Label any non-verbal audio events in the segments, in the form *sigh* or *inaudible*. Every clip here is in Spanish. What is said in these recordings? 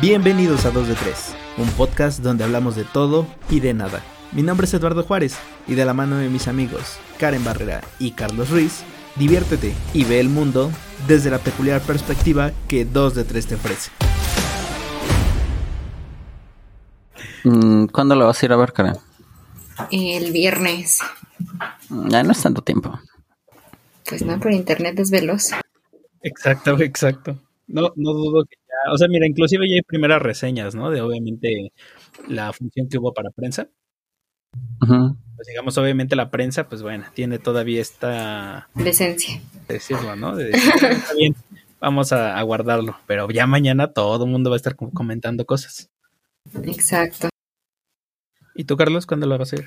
Bienvenidos a 2 de 3, un podcast donde hablamos de todo y de nada. Mi nombre es Eduardo Juárez y de la mano de mis amigos Karen Barrera y Carlos Ruiz, diviértete y ve el mundo desde la peculiar perspectiva que 2 de 3 te ofrece. Mm, ¿Cuándo lo vas a ir a ver, Karen? El viernes. Ya no es tanto tiempo. Pues no, por internet es veloz. Exacto, exacto. No, no dudo que o sea, mira, inclusive ya hay primeras reseñas, ¿no? De obviamente la función que hubo para prensa. Pues digamos, obviamente la prensa, pues bueno, tiene todavía esta, Decencia. de decirlo, ¿no? De decir, "Ah, está bien, vamos a, a guardarlo, pero ya mañana todo el mundo va a estar com- comentando cosas. Exacto. ¿Y tú, Carlos, cuándo lo vas a ir?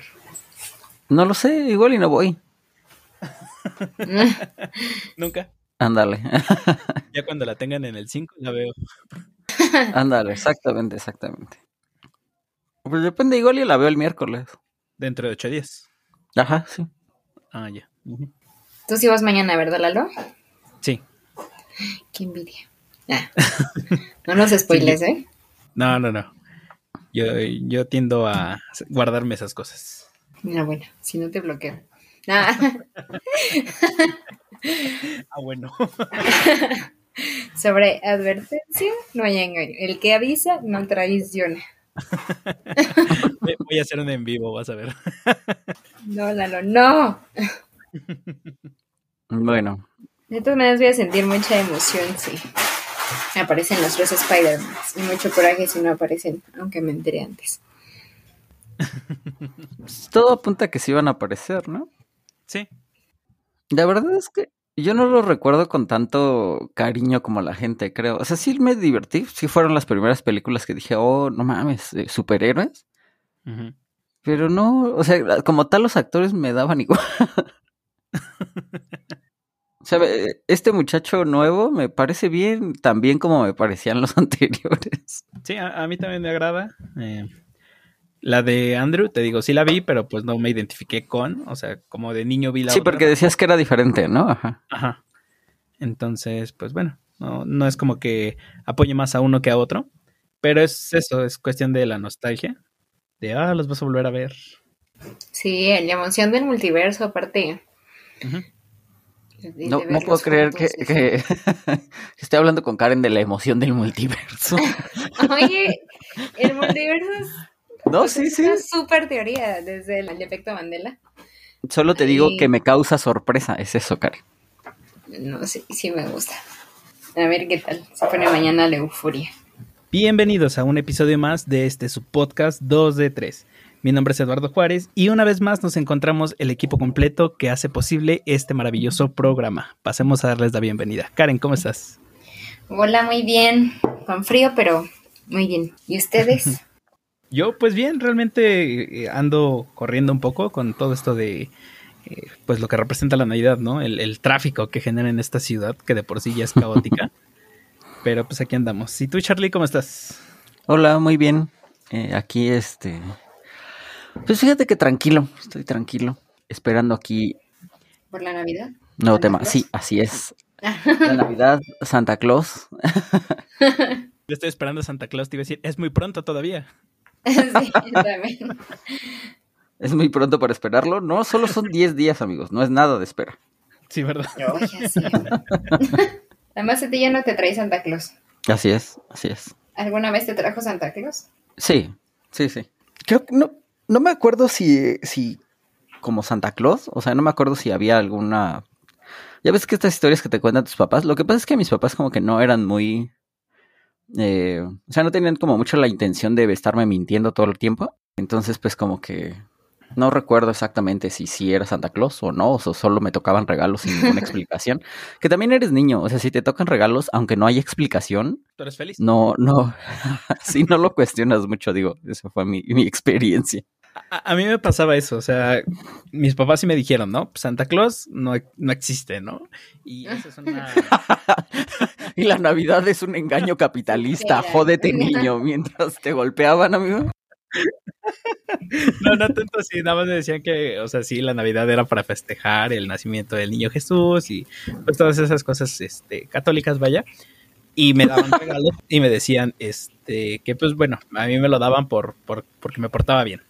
No lo sé, igual y no voy. *laughs* Nunca. Ándale, *laughs* Ya cuando la tengan en el 5 la veo. ándale, exactamente, exactamente. Pues depende, igual y la veo el miércoles. Dentro de 8 días. Ajá, sí. Ah, ya. Tú sí vas mañana, ¿verdad, Lalo? Sí. Qué envidia. Ah. No nos *laughs* spoiles, ¿eh? No, no, no. Yo, yo tiendo a guardarme esas cosas. Mira, bueno, si no te bloqueo. Ah, *laughs* Ah, bueno. *laughs* sobre advertencia, no hay engaño. El que avisa no traiciona. Voy a hacer un en vivo, vas a ver. No, Lalo, no. Bueno, De todas maneras voy a sentir mucha emoción si aparecen los tres Spider-Man. Y mucho coraje si no aparecen, aunque me enteré antes. pues, todo apunta a que sí van a aparecer, ¿no? Sí. La verdad es que yo no lo recuerdo con tanto cariño como la gente, creo. O sea, sí me divertí. Sí fueron las primeras películas que dije, oh, no mames, eh, superhéroes. Pero no, o sea, como tal los actores me daban *laughs* igual. O sea, eh, este muchacho nuevo me parece bien, tan bien como me parecían los *laughs* anteriores. Sí, a, a mí también me agrada. Eh, la de Andrew, te digo, sí la vi, pero pues no me identifiqué con. O sea, como de niño vi la Sí, otra. porque decías que era diferente, ¿no? Ajá. Ajá. Entonces, pues bueno, no, no es como que apoye más a uno que a otro. Pero es eso, es cuestión de la nostalgia. De, ah, los vas a volver a ver. Sí, la emoción del multiverso, aparte. Ujú. de- de No, no puedo creer que- que *laughs* estoy hablando con Karen de la emoción del multiverso. *laughs* Oye, el multiverso es No, sí, sí. una super teoría desde el, el efecto Mandela. Solo te digo Ay. que me causa sorpresa, es eso, Karen. No, sí, sí me gusta. A ver qué tal. Se pone mañana la euforia. Bienvenidos a un episodio más de este su podcast 2 de 3. Mi nombre es Eduardo Juárez y una vez más nos encontramos el equipo completo que hace posible este maravilloso programa. Pasemos a darles la bienvenida. Karen, ¿cómo estás? Hola, muy bien. Con frío, pero muy bien. ¿Y ustedes? *laughs* Yo, pues bien, realmente eh, ando corriendo un poco con todo esto de, eh, pues lo que representa la Navidad, ¿no? El, el tráfico que genera en esta ciudad, que de por sí ya es caótica. *laughs* Pero pues aquí andamos. ¿Y tú, Charlie, cómo estás? Hola, muy bien. Eh, aquí, este. Pues fíjate que tranquilo, estoy tranquilo. Esperando aquí ¿Por la Navidad? nuevo ¿Santa tema. Claus? Sí, así es. *laughs* La Navidad, Santa Claus. *laughs* Yo estoy esperando a Santa Claus, te iba a decir, es muy pronto todavía. *laughs* sí, también. Es muy pronto para esperarlo. No, solo son 10 días, amigos. No es nada de espera. Sí, ¿verdad? Oye, sí. *laughs* Además, a ti ya no te trae Santa Claus. Así es, así es. ¿Alguna vez te trajo Santa Claus? Sí, sí, sí. Creo que no, no me acuerdo si, si como Santa Claus, o sea, no me acuerdo si había alguna... Ya ves que estas historias que te cuentan tus papás, lo que pasa es que mis papás como que no eran muy... eh, o sea, no tenían como mucho la intención de estarme mintiendo todo el tiempo. Entonces, pues como que no recuerdo exactamente si sí era Santa Claus o no, o so- solo me tocaban regalos sin ninguna *laughs* explicación. Que también eres niño, o sea, si te tocan regalos, aunque no haya explicación, ¿Tú eres feliz? no, no, *laughs* sí, no lo cuestionas mucho, digo, esa fue mi, mi experiencia. A, a mí me pasaba eso, o sea, mis papás sí me dijeron, ¿no? Santa Claus no, no existe, ¿no? Y eso es una... *laughs* y la Navidad es un engaño capitalista, jódete niño, mientras te golpeaban, amigo. No, no tanto así, nada más me decían que, o sea, sí, la Navidad era para festejar el nacimiento del niño Jesús y pues todas esas cosas este, católicas, vaya. y me daban regalos y me decían, este, que pues bueno, a mí me lo daban por, por porque me portaba bien.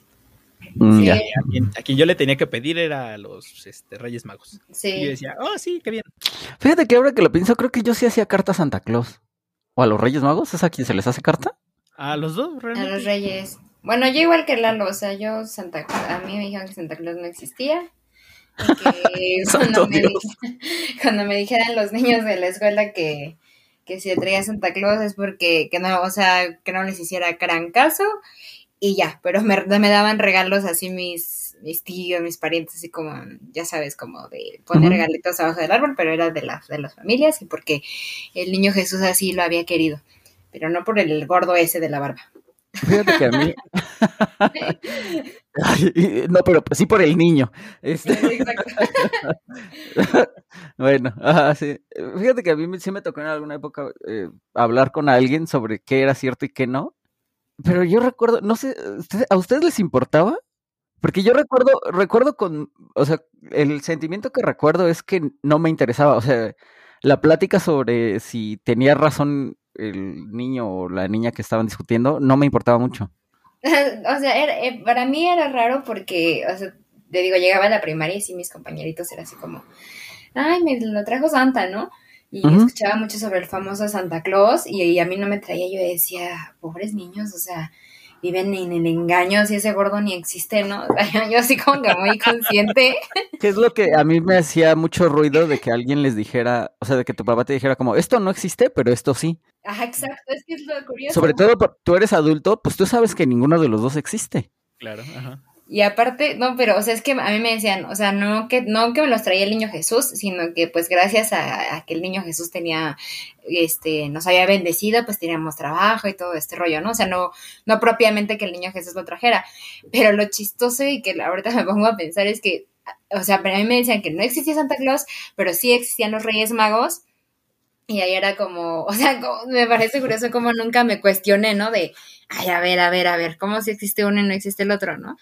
Mm, Sí. A quien, a quien yo le tenía que pedir era a los este, Reyes Magos. Y yo decía, oh, sí, qué bien. Fíjate que ahora que lo pienso, creo que yo sí hacía carta a Santa Claus. ¿O a los Reyes Magos? ¿Es a quien se les hace carta? A los dos, A los reyes. Bueno, yo igual que Lalo, o sea, yo Santa Claus, a mí me dijeron que Santa Claus no existía. Y que *laughs* cuando me, Dios. di- *laughs* cuando me dijeran los niños de la escuela que, que si traía Santa Claus es porque que no, o sea, que no les hiciera gran caso y ya, pero me, me daban regalos así mis, mis tíos, mis parientes, así como, ya sabes, como de poner Ujú. regalitos abajo del árbol, pero era de las, de las familias y porque el niño Jesús así lo había querido, pero no por el gordo ese de la barba. Fíjate que a mí. *laughs* Ay, no, pero sí por el niño. Este, *laughs* *laughs* bueno, sí. Fíjate que a mí sí me tocó en alguna época eh, hablar con alguien sobre qué era cierto y qué no. Pero yo recuerdo, no sé, ¿usted- ¿a ustedes les importaba? Porque yo recuerdo, recuerdo con, o sea, el sentimiento que recuerdo es que no me interesaba. O sea, la plática sobre si tenía razón el niño o la niña que estaban discutiendo no me importaba mucho. *laughs* o sea, era- eh, para mí era raro porque, o sea, te digo, llegaba a la primaria y sí, mis compañeritos era así como, ay, me lo trajo Santa, ¿no? Y escuchaba mucho sobre el famoso Santa Claus y, y a mí no me traía, yo decía, pobres niños, o sea, viven en el engaño, si ese gordo ni existe, ¿no? *laughs* O sea, yo así como que muy consciente. *laughs* ¿Qué es lo que a mí me hacía mucho ruido de que alguien les dijera, o sea, de que tu papá te dijera como, esto no existe, pero esto sí? Ajá, exacto, es que es lo curioso. Sobre todo, tú eres adulto, pues tú sabes que ninguno de los dos existe. Claro, ajá. Y aparte, no, pero, o sea, es que a mí me decían, o sea, no que, no que me los traía el niño Jesús, sino que pues gracias a, a que el niño Jesús tenía, este, nos había bendecido, pues teníamos trabajo y todo este rollo, ¿no? O sea, no, no propiamente que el niño Jesús lo trajera. Pero lo chistoso y que ahorita me pongo a pensar es que, o sea, para mí me decían que no existía Santa Claus, pero sí existían los Reyes Magos. Y ahí era como, o sea, como- me parece curioso como nunca me cuestioné, ¿no? De, ay, a ver, a ver, a ver, ¿cómo si existe uno y no existe el otro, no?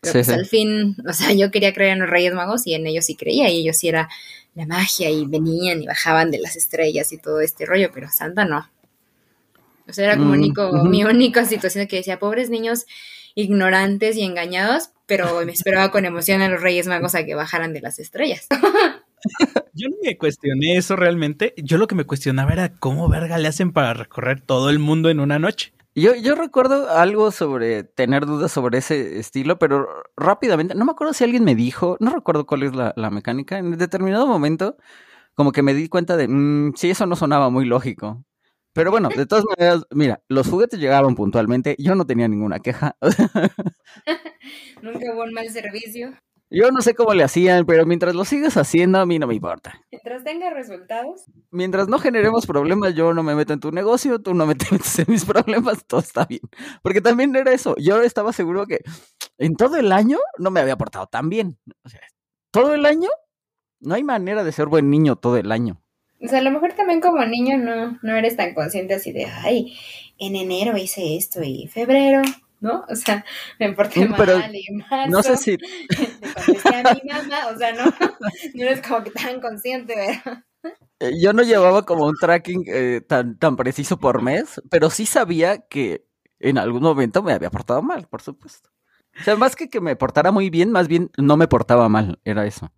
Pero Sí, pues sí. al fin, o sea, yo quería creer en los Reyes Magos y en ellos sí creía, y ellos sí era la magia y venían y bajaban de las estrellas y todo este rollo, pero Santa no. O sea, era como Mm, único, mi única situación que decía, pobres niños ignorantes y engañados, pero me esperaba con emoción a los Reyes Magos a que bajaran de las estrellas. *laughs* Yo no me cuestioné eso realmente. Yo lo que me cuestionaba era cómo verga le hacen para recorrer todo el mundo en una noche. Yo, yo recuerdo algo sobre tener dudas sobre ese estilo, pero rápidamente, no me acuerdo si alguien me dijo, no recuerdo cuál es la, la mecánica, en determinado momento, como que me di cuenta de, "Mm, sí, eso no sonaba muy lógico. Pero bueno, de todas maneras, mira, los juguetes llegaban puntualmente, yo no tenía ninguna queja. *laughs* Nunca hubo un mal servicio. Yo no sé cómo le hacían, pero mientras lo sigas haciendo, a mí no me importa. Mientras tenga resultados. Mientras no generemos problemas, yo no me meto en tu negocio, tú no me *laughs* te metes en mis problemas, todo está bien. Porque también era eso, yo estaba seguro que en todo el año no me había portado tan bien. O sea, todo el año, no hay manera de ser buen niño todo el año. O sea, a lo mejor también como niño no, no eres tan consciente así de, ay, en enero hice esto y febrero, ¿no? O sea, me porté Mm, pero mal y marzo. No sé si, *laughs* Le contesté a mi mamá, o sea, no, no eres como que tan consciente, ¿verdad? eh, yo no llevaba como un tracking eh, tan, tan preciso por mes, pero sí sabía que en algún momento me había portado mal, por supuesto. O sea, más que que me portara muy bien, más bien no me portaba mal, era eso.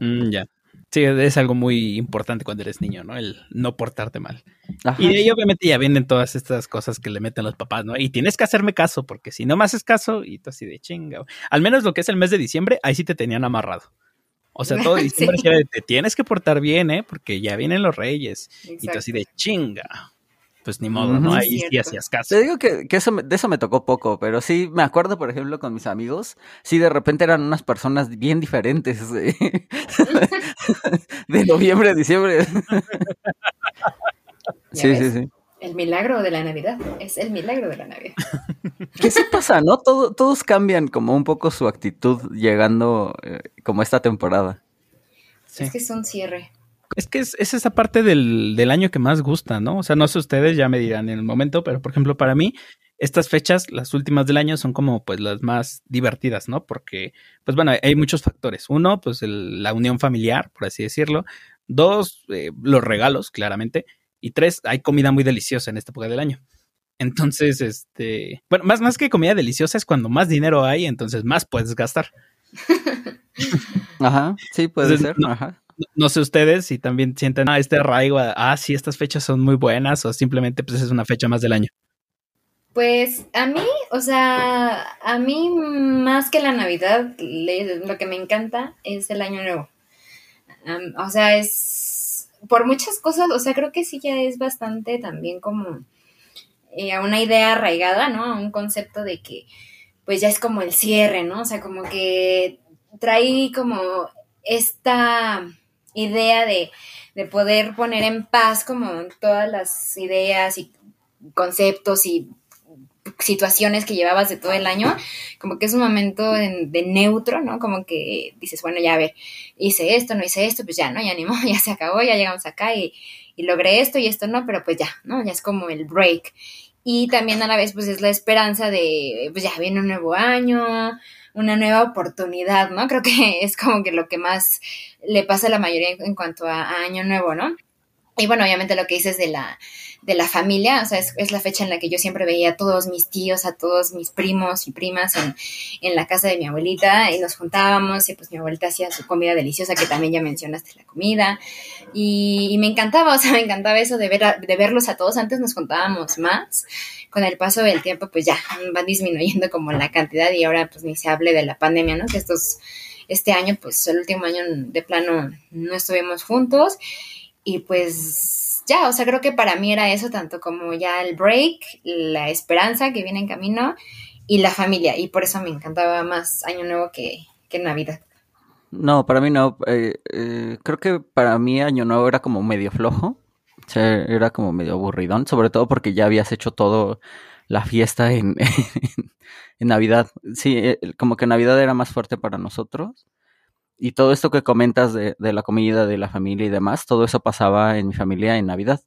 Mm, ya. Sí, es algo muy importante cuando eres niño, ¿no? El no portarte mal. Ajá. Y de ahí obviamente ya vienen todas estas cosas que le meten los papás, ¿no? Y tienes que hacerme caso, porque si no me haces caso, y tú así de chinga. Al menos lo que es el mes de diciembre, ahí sí te tenían amarrado. O sea, todo *laughs* diciembre Sí. te tienes que portar bien, ¿eh? Porque ya vienen los reyes. Y tú así de chinga. Pues ni modo, ¿no? Ahí sí hacías caso. Te digo que, que eso me- de eso me tocó poco, pero sí me acuerdo, por ejemplo, con mis amigos, sí de repente eran unas personas bien diferentes de, *laughs* de noviembre a diciembre. *laughs* Sí, ves. sí, sí. El milagro de la Navidad, es el milagro de la Navidad. *laughs* ¿Qué sí pasa, no? Todo, todos cambian como un poco su actitud llegando eh, como esta temporada. Sí. Es que es un cierre. Es que es, es esa parte del, del año que más gusta, ¿no? O sea, no sé ustedes, ya me dirán en el momento, pero por ejemplo, para mí, estas fechas, las últimas del año, son como pues las más divertidas, ¿no? Porque, pues bueno, hay muchos factores. Uno, pues el- la unión familiar, por así decirlo. Dos, eh, los regalos, claramente. Y tres, hay comida muy deliciosa en esta época del año. Entonces, este, bueno, más, más que comida deliciosa es cuando más dinero hay, entonces más puedes gastar. *laughs* Ajá, sí, puede ser. No, Ajá. No sé ustedes si también sienten ah, este arraigo, ah, sí, estas fechas son muy buenas o simplemente pues es una fecha más del año. Pues a mí, o sea, a mí más que la Navidad, lo que me encanta es el Año Nuevo. O sea, es por muchas cosas, o sea, creo que sí ya es bastante también como eh, una idea arraigada, ¿no? Un concepto de que pues ya es como el cierre, ¿no? O sea, como que trae como esta idea de, de poder poner en paz como todas las ideas y conceptos y situaciones que llevabas de todo el año, como que es un momento de, neutro, ¿no? Como que dices, bueno, ya a ver, hice esto, no hice esto, pues ya, ¿no? Ya animó, *laughs* ya se acabó, ya llegamos acá y, logré esto y esto no, pero pues ya, ¿no? Ya es como el break. Y también a la vez, pues es la esperanza de, pues ya viene un nuevo año, una nueva oportunidad, ¿no? Creo que *laughs* es como que lo que más le pasa a la mayoría en cuanto a, año nuevo, ¿no? Y bueno, obviamente lo que dices de la, de la familia, o sea, es, la fecha en la que yo siempre veía a todos mis tíos, a todos mis primos y primas en, en, la casa de mi abuelita y nos juntábamos y pues mi abuelita hacía su comida deliciosa, que también ya mencionaste la comida, y, me encantaba, *laughs* o sea, me encantaba eso de, ver de verlos a todos, antes nos contábamos más, con el paso del tiempo pues ya van disminuyendo como la cantidad y ahora pues ni se hable de la pandemia, ¿no? Que estos, este año, pues el último año de plano no estuvimos juntos y pues ya, o sea, creo que para mí era eso, tanto como ya el break, la esperanza que viene en camino y la familia. Y por eso me encantaba más Año Nuevo que, que Navidad. No, para mí no. Eh, eh, creo que para mí Año Nuevo era como medio flojo. O sea, era como medio aburridón, sobre todo porque ya habías hecho todo la fiesta en, *laughs* en, Navidad. Sí, eh, como que Navidad era más fuerte para nosotros y todo esto que comentas de, de, la comida, de la familia y demás, todo eso pasaba en mi familia en Navidad.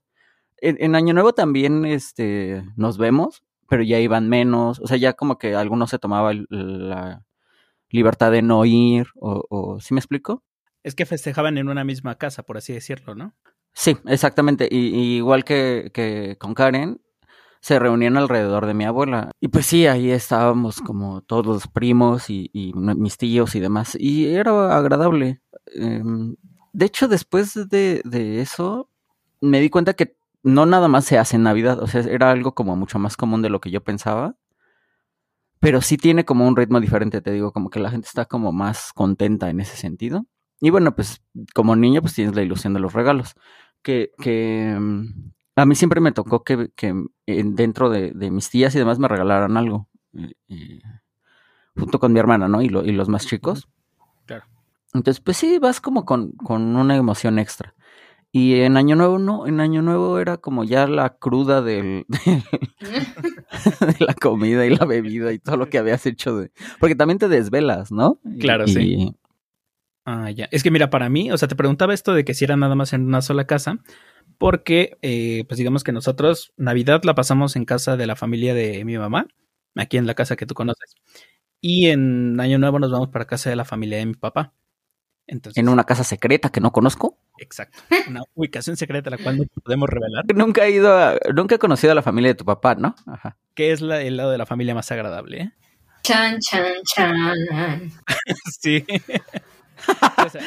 En, en, Año Nuevo también este, nos vemos, pero ya iban menos, o sea, ya como que algunos se tomaba la libertad de no ir, o, o ¿sí me explico? Es que festejaban en una misma casa, por así decirlo, ¿no? Sí, exactamente. Y, y igual que, que con Karen, se reunían alrededor de mi abuela. Y pues sí, ahí estábamos como todos los primos y, mis tíos y demás. Y era agradable. Eh, de hecho, después de, eso, me di cuenta que no nada más se hace en Navidad. O sea, era algo como mucho más común de lo que yo pensaba. Pero sí tiene como un ritmo diferente, te digo, como que la gente está como más contenta en ese sentido. Y bueno, pues como niño, pues tienes la ilusión de los regalos. Que, que a mí siempre me tocó que dentro de, de, mis tías y demás me regalaran algo. Eh, junto con mi hermana, ¿no? Y, lo, y, los más chicos. Claro. Entonces, pues sí, vas como con, con, una emoción extra. Y en Año Nuevo no, en Año Nuevo era como ya la cruda del, *laughs* del de la comida y la bebida y todo lo que habías hecho de... Porque también te desvelas, ¿no? Claro, y, sí. Ah, ya. Es que mira, para mí, o sea, te preguntaba esto de que si era nada más en una sola casa, porque, eh, pues digamos que nosotros Navidad la pasamos en casa de la familia de mi mamá, aquí en la casa que tú conoces, y en Año Nuevo nos vamos para casa de la familia de mi papá. Entonces, ¿En una casa secreta que no conozco? Exacto, una ubicación secreta la cual no podemos revelar. *laughs* Nunca he ido a, nunca he conocido a la familia de tu papá, ¿no? Ajá. Que es la, el lado de la familia más agradable, ¿eh? Chan, chan, chan. *laughs* sí. *laughs* O sea,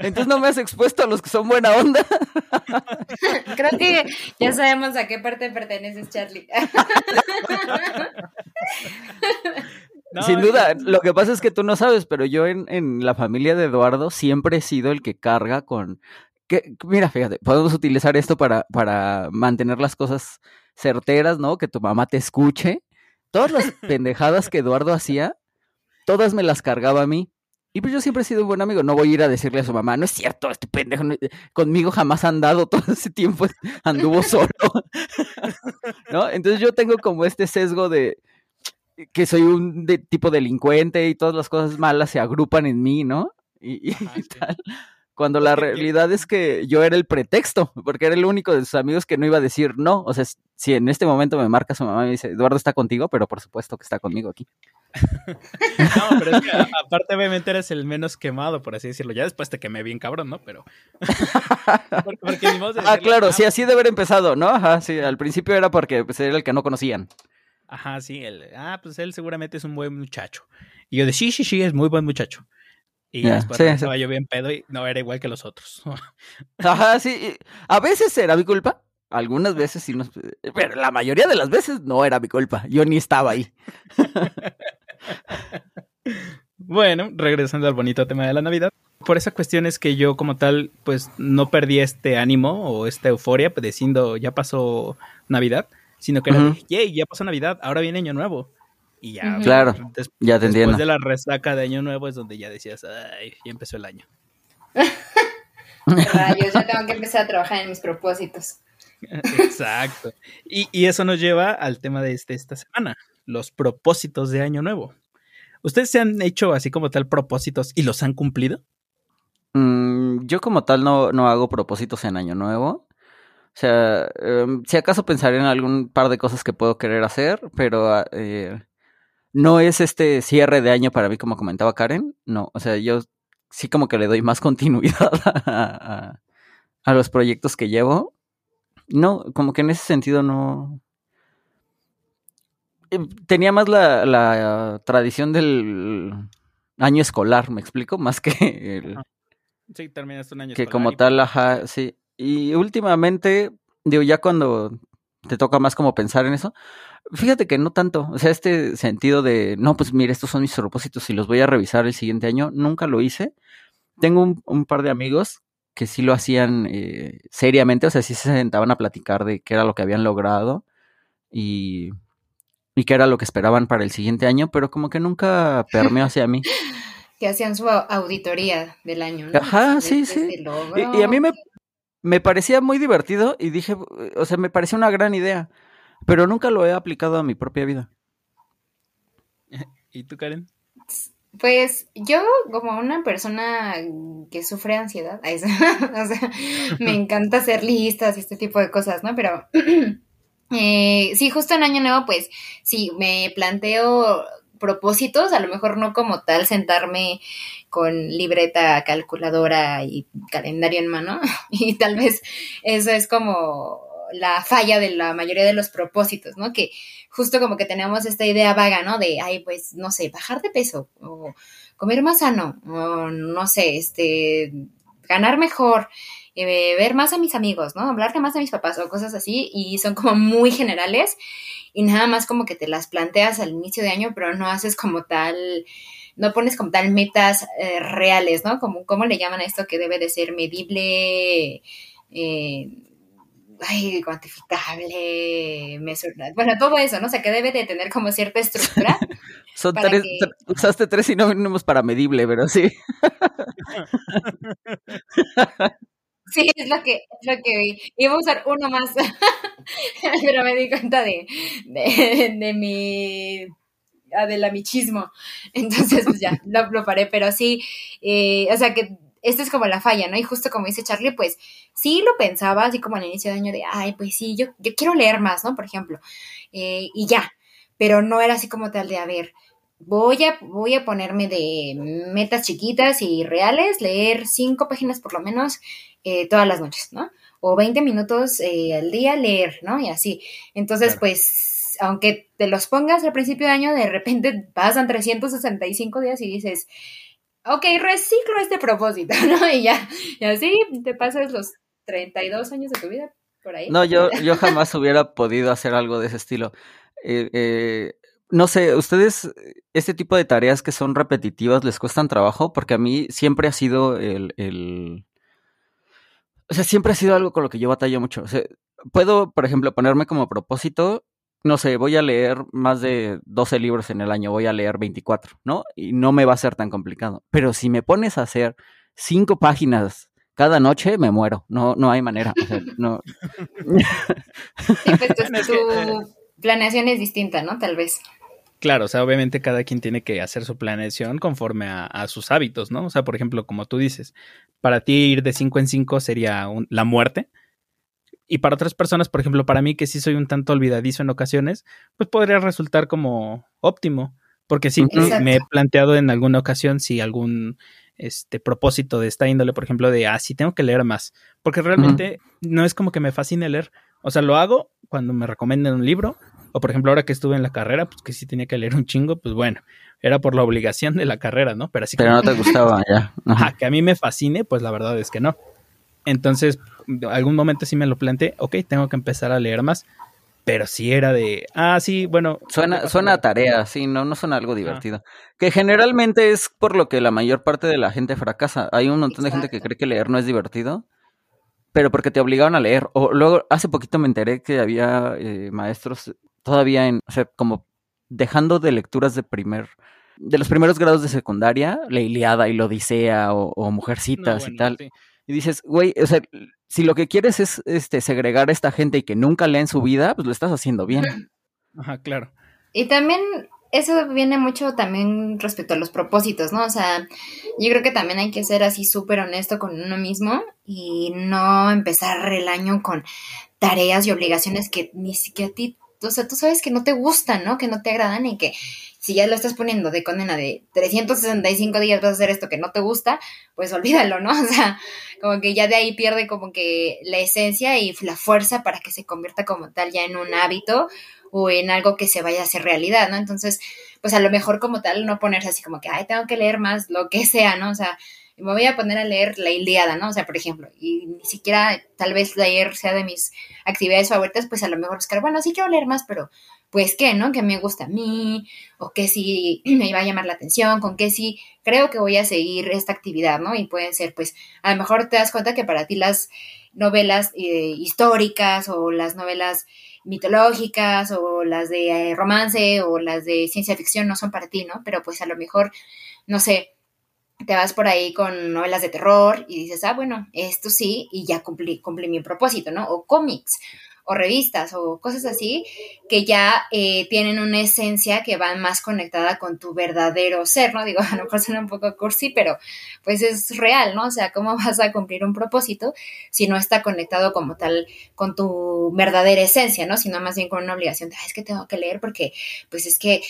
Entonces no me has expuesto a los que son buena onda. *laughs* Creo que ya sabemos a qué parte perteneces, Charlie. No, Sin duda, lo que pasa es que tú no sabes, pero yo en, en, la familia de Eduardo siempre he sido el que carga con... Que, mira, fíjate, podemos utilizar esto para, para mantener las cosas certeras, ¿no? Que tu mamá te escuche. Todas las *laughs* pendejadas que Eduardo hacía, todas me las cargaba a mí. Y pues yo siempre he sido un buen amigo. No voy a ir a decirle a su mamá, no es cierto, este pendejo no, conmigo jamás ha andado *laughs* todo ese tiempo, anduvo solo. *laughs* ¿No? Entonces yo tengo como este sesgo de que soy un de, tipo delincuente y todas las cosas malas se agrupan en mí, ¿no? Y, y Ajá, tal. Cuando la realidad es que yo era el pretexto, porque era el único de sus amigos que no iba a decir no. O sea, si en este momento me marca su mamá y me dice, Eduardo está contigo, pero por supuesto que está conmigo aquí. No, pero es que aparte obviamente eres el menos quemado, por así decirlo. Ya después te quemé bien cabrón, ¿no? Pero... *laughs* ah, claro, sí, así de haber empezado, ¿no? Ajá, sí, al principio era porque pues, era el que no conocían. Ajá, sí, el, ah, pues él seguramente es un buen muchacho. Y yo de sí, sí, sí, es muy buen muchacho. Y después estaba yo bien pedo y no era igual que los otros. *laughs* Ajá, sí. A veces era mi culpa, algunas veces sí nos... Pero la mayoría de las veces no era mi culpa. Yo ni estaba ahí. *laughs* bueno, regresando al bonito tema de la Navidad. Por esa cuestión es que yo como tal, pues no perdí este ánimo o esta euforia, pues diciendo ya pasó Navidad, sino que era, yay, ya pasó Navidad, ahora viene Año Nuevo. Y ya, claro, ya te Después de la resaca de Año Nuevo es donde ya decías, ay, ya empezó el año. Rayos, ya tengo que empezar a trabajar en mis propósitos. *laughs* Exacto. Y, eso nos lleva al tema de este, esta semana, los propósitos de Año Nuevo. ¿Ustedes se han hecho así como tal propósitos y los han cumplido? Mm, yo como tal no, no, hago propósitos en Año Nuevo. O sea, em, si acaso pensaré en algún par de cosas que puedo querer hacer, pero ah, eh, no es este cierre de año para mí como comentaba Karen. No, o sea, yo sí como que le doy más *laughs* continuidad a los proyectos que llevo no, como que en ese sentido no. Eh, tenía más la, la tradición del año escolar, ¿me explico? Más que el. Sí, terminaste un año Que como tal, ajá, sí. Y últimamente, digo, ya cuando te toca más como pensar en eso, fíjate que no tanto. O sea, este sentido de, no, pues mire, estos son mis propósitos y los voy a revisar el siguiente año, nunca lo hice. Tengo un, un par de amigos que sí lo hacían eh, seriamente, o sea, sí se sentaban a platicar de qué era lo que habían logrado y, y qué era lo que esperaban para el siguiente año, pero como que nunca permeó *laughs* hacia mí. que hacían su auditoría del año, ¿no? Ajá, sí, sí. Y, a mí me, me parecía muy divertido y dije, o sea, me parecía una gran idea, pero nunca lo he aplicado a mi propia vida. *laughs* ¿Y tú, Karen? Pues yo, como una persona que sufre ansiedad, *laughs* o sea, me encanta hacer listas y este tipo de cosas, ¿no? Pero *clears throat* eh, sí, justo en Año Nuevo, pues sí, me planteo propósitos, a lo mejor no como tal sentarme con libreta, calculadora y calendario en mano, *laughs* y tal vez eso es como la falla de la mayoría de los propósitos, ¿no? Que justo como que tenemos esta idea vaga, ¿no? De, ay, pues, no sé, bajar de peso, o comer más sano, o no sé, este, ganar mejor, eh, ver más a mis amigos, ¿no? Hablarle más a mis papás o cosas así, y son como muy generales, y nada más como que te las planteas al inicio de año, pero no haces como tal no pones como tal metas eh, reales, ¿no? Como, ¿Cómo le llaman a esto que debe de ser medible? Eh, ay, cuantificable, mesurable, bueno, todo eso, ¿no? O sea, que debe de tener como cierta estructura. *laughs* Son tres, usaste tres sinónimos para medible, pero sí. *laughs* sí, es lo que, es lo que Iba a usar uno más, *laughs* pero me di cuenta de, de, de mi del amichismo. Entonces, pues ya, lo, lo paré, pero sí, eh, o sea que esta es como la falla, ¿no? Y justo como dice Charlie, pues sí lo pensaba, así como al inicio de año, de, ay, pues sí, yo, yo quiero leer más, ¿no? Por ejemplo, eh, y ya, pero no era así como tal de, a ver, voy a, voy a ponerme de metas chiquitas y reales, leer cinco páginas por lo menos eh, todas las noches, ¿no? O 20 minutos eh, al día leer, ¿no? Y así. Entonces, pues, aunque te los pongas al principio de año, de repente *laughs* pasan 365 días y dices, ok, reciclo este propósito, *laughs* ¿no? Y ya, y así te pasas los 32 años de tu vida por ahí. No, yo, yo *laughs* jamás hubiera podido hacer algo de ese estilo. Eh, eh, no sé, ¿ustedes este tipo de tareas que son repetitivas les cuestan trabajo? Porque a mí siempre ha sido el, el... O sea, siempre ha sido algo con lo que yo batallo mucho. O sea, puedo, por ejemplo, ponerme como propósito no sé, voy a leer más de 12 libros en el año, voy a leer 24, ¿no? Y no me va a ser tan complicado. Pero si me pones a hacer cinco páginas cada noche, me muero. No, no hay manera. O sea, no. *laughs* pues *laughs* tu, planeación es distinta, ¿no? Tal vez. Claro, o sea, obviamente cada quien tiene que hacer su planeación conforme a, sus hábitos, ¿no? O sea, por ejemplo, como tú dices, para ti ir de 5 en 5 sería la muerte y para otras personas, por ejemplo, para mí que sí soy un tanto olvidadizo en ocasiones, pues podría resultar como óptimo. Porque sí, me he planteado en alguna ocasión si algún este propósito de esta índole, por ejemplo, de, ah, sí tengo que leer más, porque realmente no es como que me fascine leer, o sea, lo hago cuando me recomiendan un libro, o por ejemplo, ahora que estuve en la carrera, pues que sí tenía que leer un chingo, pues bueno, era por la obligación de la carrera, ¿no? Pero así Pero no te gustaba *laughs* ya. Ajá, que a mí me fascine, pues la verdad es que no. Entonces, algún momento sí me lo planteé, ok, tengo que empezar a leer más, pero sí era de, ah, sí, bueno. Suena, suena a tarea, sí, no, no suena algo divertido. Que generalmente es por lo que la mayor parte de la gente fracasa. Hay un montón de gente que cree que leer no es divertido, pero porque te obligaron a leer. O luego, hace poquito me enteré que había eh, maestros todavía en, o sea, como dejando de lecturas de primer, de los primeros grados de secundaria, la Iliada y la Odisea o, Mujercitas y tal. Y dices, güey, o sea, si lo que quieres es este, segregar a esta gente y que nunca leen su vida, pues lo estás haciendo bien. *laughs* Ajá, claro. Y también eso viene mucho también respecto a los propósitos, ¿no? O sea, yo creo que también hay que ser así súper honesto con uno mismo y no empezar el año con tareas y obligaciones que ni siquiera a ti, o sea, tú sabes que no te gustan, ¿no? Que no te agradan y que si ya lo estás poniendo de condena de 365 días vas a hacer esto que no te gusta, pues olvídalo, ¿no? *laughs* O sea, como que ya de ahí pierde como que la esencia y la fuerza para que se convierta como tal ya en un hábito o en algo que se vaya a hacer realidad, ¿no? Entonces, pues a lo mejor como tal no ponerse así como que, ay, tengo que leer más, lo que sea, ¿no? O sea, me voy a poner a leer la Iliada, ¿no? O sea, por ejemplo, y ni siquiera tal vez leer sea de mis actividades favoritas, pues a lo mejor buscar, bueno, sí quiero leer más, pero pues qué, ¿no? Que me gusta a mí, o que sí *clears throat* me iba a llamar la atención, con que sí creo que voy a seguir esta actividad, ¿no? Y pueden ser, pues, a lo mejor te das cuenta que para ti las novelas eh, históricas o las novelas mitológicas o las de eh, romance o las de ciencia ficción no son para ti, ¿no? Pero pues a lo mejor, no sé, te vas por ahí con novelas de terror y dices, ah, bueno, esto sí, y ya cumplí, cumplí mi propósito, ¿no? O cómics, o revistas o cosas así que ya eh, tienen una esencia que va más conectada con tu verdadero ser, ¿no? Digo, a lo mejor suena un poco cursi, pero pues es real, ¿no? O sea, ¿cómo *laughs* vas a cumplir un propósito si no está conectado como tal con tu verdadera esencia, ¿no? Sino más bien con una obligación de, es que tengo que leer porque, pues es que,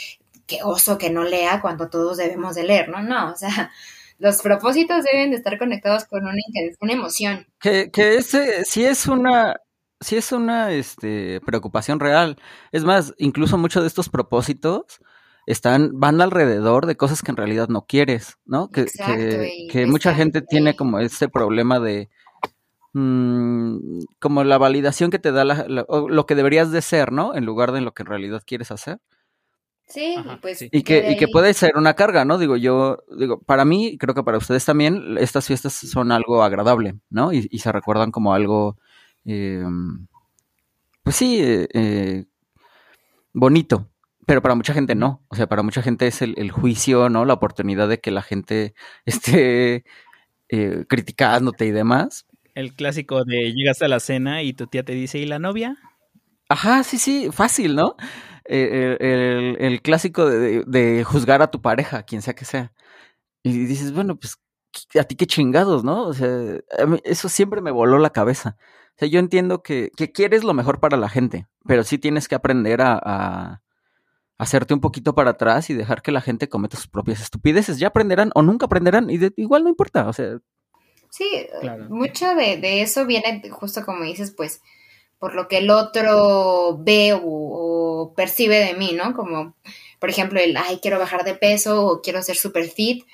qué oso que no lea cuando todos debemos de leer, ¿no? No, o sea, los propósitos deben de estar conectados con una, una emoción. Que, que ese sí es una, sí es una este, preocupación real. Es más, incluso muchos de estos propósitos están, van alrededor de cosas que en realidad no quieres, ¿no? Que, que, mucha gente tiene como ese problema de mm, como la validación que te da lo que deberías de ser, ¿no? En lugar de lo que en realidad quieres hacer. Sí, pues. Y que, y que puede ser una carga, ¿no? Digo, yo, digo, para mí, creo que para ustedes también, estas fiestas son algo agradable, ¿no? Y, y se recuerdan como algo eh, pues sí, eh, eh, bonito, pero para mucha gente no. O sea, para mucha gente es el, juicio, ¿no? La oportunidad de que la gente *laughs* esté criticándote y demás. El clásico de llegas a la cena y tu tía te dice, ¿y la novia? Ajá, sí, sí, fácil, ¿no? El, clásico de, de, juzgar a tu pareja, quien sea que sea. Y dices, bueno, pues, a ti qué chingados, ¿no? O sea, eso siempre me voló la cabeza. O sea, yo entiendo que, quieres lo mejor para la gente, pero sí tienes que aprender a, hacerte un poquito para atrás y dejar que la gente cometa sus propias estupideces. Ya aprenderán o nunca aprenderán y igual no importa, o sea. Sí, mucho de, eso viene justo como dices, pues, por lo que el otro ve o, percibe de mí, ¿no? Como, por ejemplo, el, ay, quiero bajar de peso o quiero ser super fit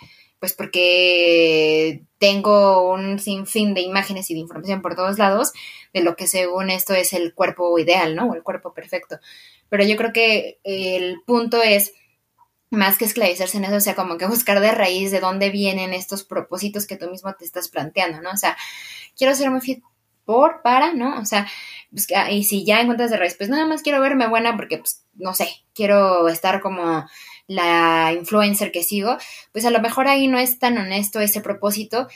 pues porque tengo un sinfín de imágenes y de información por todos lados de lo que según esto es el cuerpo ideal, ¿no? O el cuerpo perfecto. Pero yo creo que el punto es más que esclavizarse en eso, o sea, como que buscar de raíz de dónde vienen estos propósitos que tú mismo te estás planteando, ¿no? O sea, quiero ser muy fit por, para, ¿no? O sea, pues, y si ya encuentras de raíz, pues nada más quiero verme buena porque, pues, no sé, quiero estar como la influencer que sigo, pues a lo mejor ahí no es tan honesto ese propósito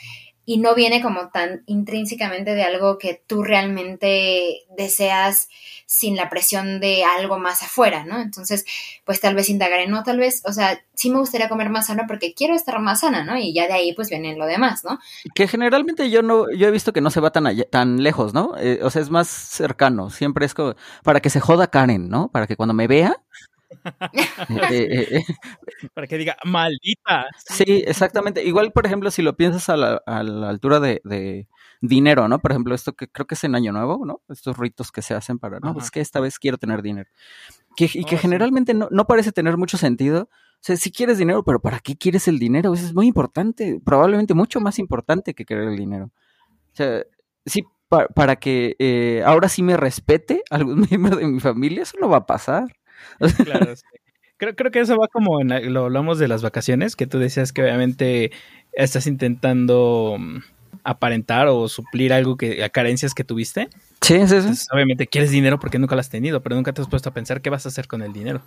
y no viene como tan intrínsecamente de algo que tú realmente deseas sin la presión de algo más afuera, ¿no? Entonces, pues tal vez indagaré, no, tal vez, o sea, sí me gustaría comer más sano porque quiero estar más sana, ¿no? Y ya de ahí pues viene lo demás, ¿no? Que generalmente yo no, yo he visto que no se va tan, tan lejos, ¿no? Eh, o sea, es más cercano, siempre es como para que se joda Karen, ¿no? Para que cuando me vea, *laughs* Eh, eh, eh, *laughs* Para que diga, maldita. sí, exactamente. Igual, por ejemplo, si lo piensas a la, a la altura de, de dinero, ¿no? Por ejemplo, esto que creo que es en Año Nuevo, ¿no? Estos ritos que se hacen para, no, Ajá. pues que esta vez quiero tener dinero. Que, y que Oh, sí. generalmente no, no parece tener mucho sentido. O sea, si quieres dinero, pero ¿para qué quieres el dinero? Eso es muy importante, probablemente mucho más importante que querer el dinero. O sea, sí, pa- para que eh, ahora sí me respete algún *laughs* miembro de mi familia, eso no va a pasar. *laughs* Claro, *laughs* sí. Creo, creo que eso va como en la- lo hablamos de las vacaciones, que tú decías que obviamente estás intentando mm, aparentar o suplir algo que, a carencias que tuviste. Sí, sí, sí. Entonces, obviamente quieres dinero porque nunca lo has tenido, pero nunca te has puesto a pensar qué vas a hacer con el dinero.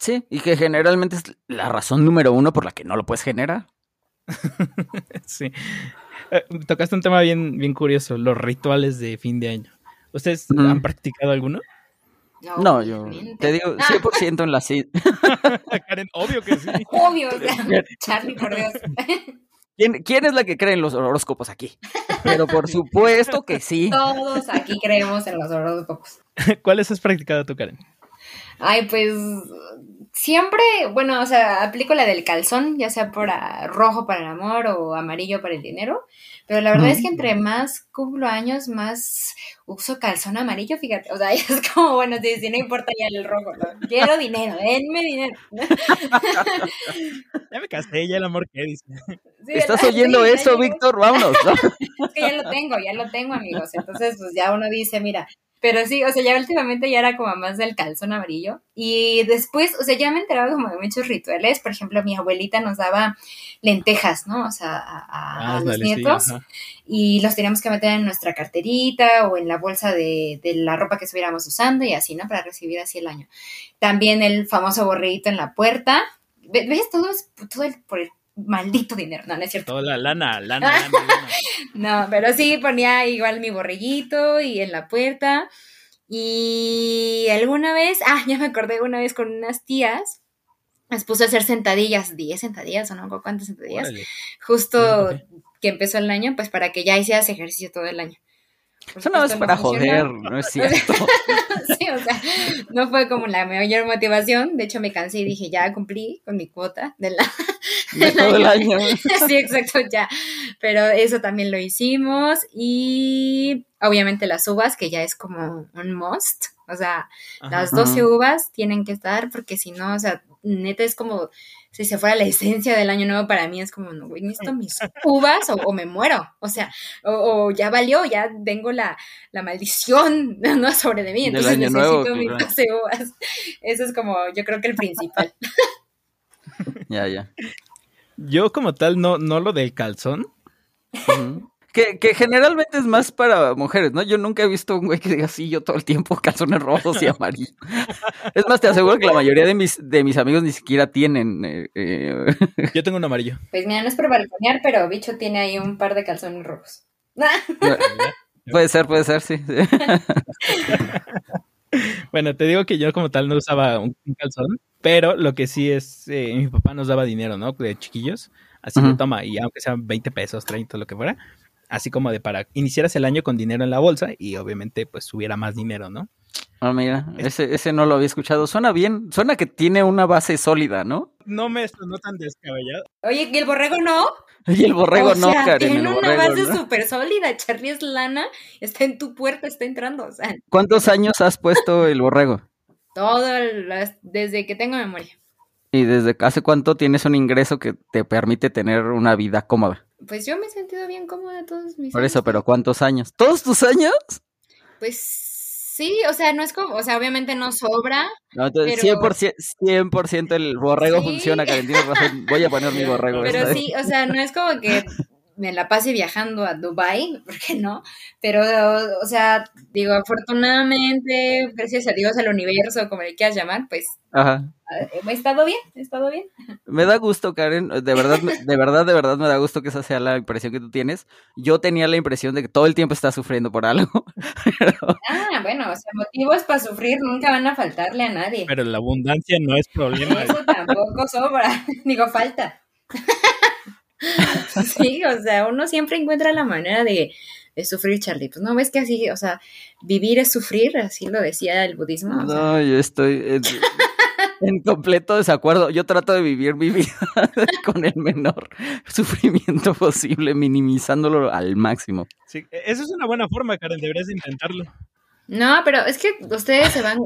Sí, y que generalmente es la razón número uno por la que no lo puedes generar. *laughs* sí. Eh, tocaste un tema bien, bien curioso, los rituales de fin de año. ¿Ustedes han practicado alguno? No, yo te digo 100% en la sí. *laughs* Karen, obvio que sí. *laughs* Obvio, o sea, Charlie, por Dios. *laughs* ¿Quién, quién es la que cree en los horóscopos aquí? Pero por supuesto que sí. Todos aquí creemos en los horóscopos. ¿Cuáles has practicado tú, Karen? Ay, pues siempre, bueno, o sea, aplico la del calzón, ya sea por ah, rojo para el amor o amarillo para el dinero. Pero la verdad es que entre más cumplo años, más uso calzón amarillo, fíjate. O sea, *laughs* es como, bueno, sí, sí, no importa ya el rojo, ¿no? Quiero dinero, denme dinero. *laughs* Ya me casé, ya el amor que dice. *laughs* Sí, ¿Estás ¿verdad? oyendo eso. Víctor? Vámonos. ¿no? Es que ya lo tengo, ya lo tengo, amigos. Entonces, pues ya uno dice, mira, pero sí, o sea, ya últimamente ya era como más del calzón amarillo. Y después, o sea, ya me he enterado como de muchos rituales. Por ejemplo, mi abuelita nos daba lentejas, ¿no? O sea, a, a- a los nietos. y los teníamos que meter en nuestra carterita o en la bolsa de, de la ropa que estuviéramos usando y así, ¿no? Para recibir así el año. También el famoso borreguito en la puerta. Ve- ¿Ves? Todo es todo el- por el maldito dinero. No, no es cierto. Toda la lana, lana, *laughs* lana, lana. No, pero sí ponía igual mi borreguito y en la puerta. Y alguna vez, ah, ya me acordé una vez con unas tías, las puse a hacer sentadillas, 10 sentadillas o no, ¿Con cuántas sentadillas, Órale. justo que empezó el año, pues para que ya hicieras ejercicio todo el año. Por Eso no es para joder, no es *laughs* cierto. *laughs* sí, o sea, no fue como la mayor motivación. De hecho, me cansé y dije, ya cumplí con mi cuota de la, *laughs* De todo el año. sí, exacto, ya. Pero eso también lo hicimos. Y obviamente las uvas, que ya es como un must. O sea, Ajá. las 12 Ujú. uvas tienen que estar, porque si no, o sea, neta es como si se fuera la esencia del año nuevo para mí, es como, no, güey, necesito mis *laughs* uvas o, o me muero. O sea, o, o ya valió, ya tengo la, la maldición *laughs* no sobre de mí. Entonces año necesito nuevo, mis claro. 12 uvas. Eso es como, yo creo que el principal. *laughs* Ya, ya. Yo como tal no, no lo del calzón. Ujú. Que, que generalmente es más para mujeres, ¿no? Yo nunca he visto un güey que diga así, yo todo el tiempo *laughs* calzones rojos y amarillos. Es más, te *laughs* aseguro que la mayoría de mis, de mis amigos ni siquiera tienen. eh, eh, *laughs* Yo tengo un amarillo. Pues mira, no es por balconear, pero bicho tiene ahí un par de calzones rojos. puede ser, puede ser, sí. sí. Bueno, te digo que yo como tal no usaba un, un calzón, pero lo que sí es, eh, mi papá nos daba dinero, ¿no? De chiquillos, así de Ujú. toma, y aunque sean 20 pesos, 30, lo que fuera, así como de para iniciaras el año con dinero en la bolsa y obviamente pues hubiera más dinero, ¿no? Ah, mira, ese, ese no lo había escuchado. Suena bien, suena que tiene una base sólida, ¿no? No me no tan descabellado. Oye, ¿y el borrego no? Y el borrego o no, sea, Karen, tiene una base ¿no? súper sólida. Charlie es lana, está en tu puerta, está entrando. O sea, ¿Cuántos años has puesto el borrego? todo el- desde que tengo memoria. ¿Y desde hace cuánto tienes un ingreso que te permite tener una vida cómoda? Pues yo me he sentido bien cómoda todos mis Por años. eso, pero ¿cuántos años? ¿Todos tus años? Pues sí, o sea, no es como, o sea, obviamente no sobra. No, entonces, Pero- 100%, 100% el borrego Sí. funciona, razón. Voy a poner mi *laughs* borrego. Pero vez. sí, o sea, no es como que me la pase viajando a Dubai, *laughs* ¿por qué no? Pero, o sea, digo, afortunadamente, gracias a Dios, al universo, como le quieras llamar, pues Ajá. he estado bien, he estado bien. Me da gusto, Karen. De verdad, de verdad, de verdad me da gusto que esa sea la impresión que tú tienes. Yo tenía la impresión de que todo el tiempo estás sufriendo por algo. *laughs* Pero- Ah, bueno, o sea, motivos para sufrir nunca van a faltarle a nadie. Pero la abundancia no es problema. Eso tampoco sobra, *laughs* digo, falta. *laughs* Sí, o sea, uno siempre encuentra la manera de, de sufrir, Charlie. Pues no ves que así, o sea, vivir es sufrir, así lo decía el budismo. o sea, No, yo estoy. En completo desacuerdo. Yo trato de vivir mi vida *laughs* con el menor sufrimiento posible, minimizándolo al máximo. Sí, e-, esa es una buena forma, Karen, deberías intentarlo. No, pero es que ustedes se van,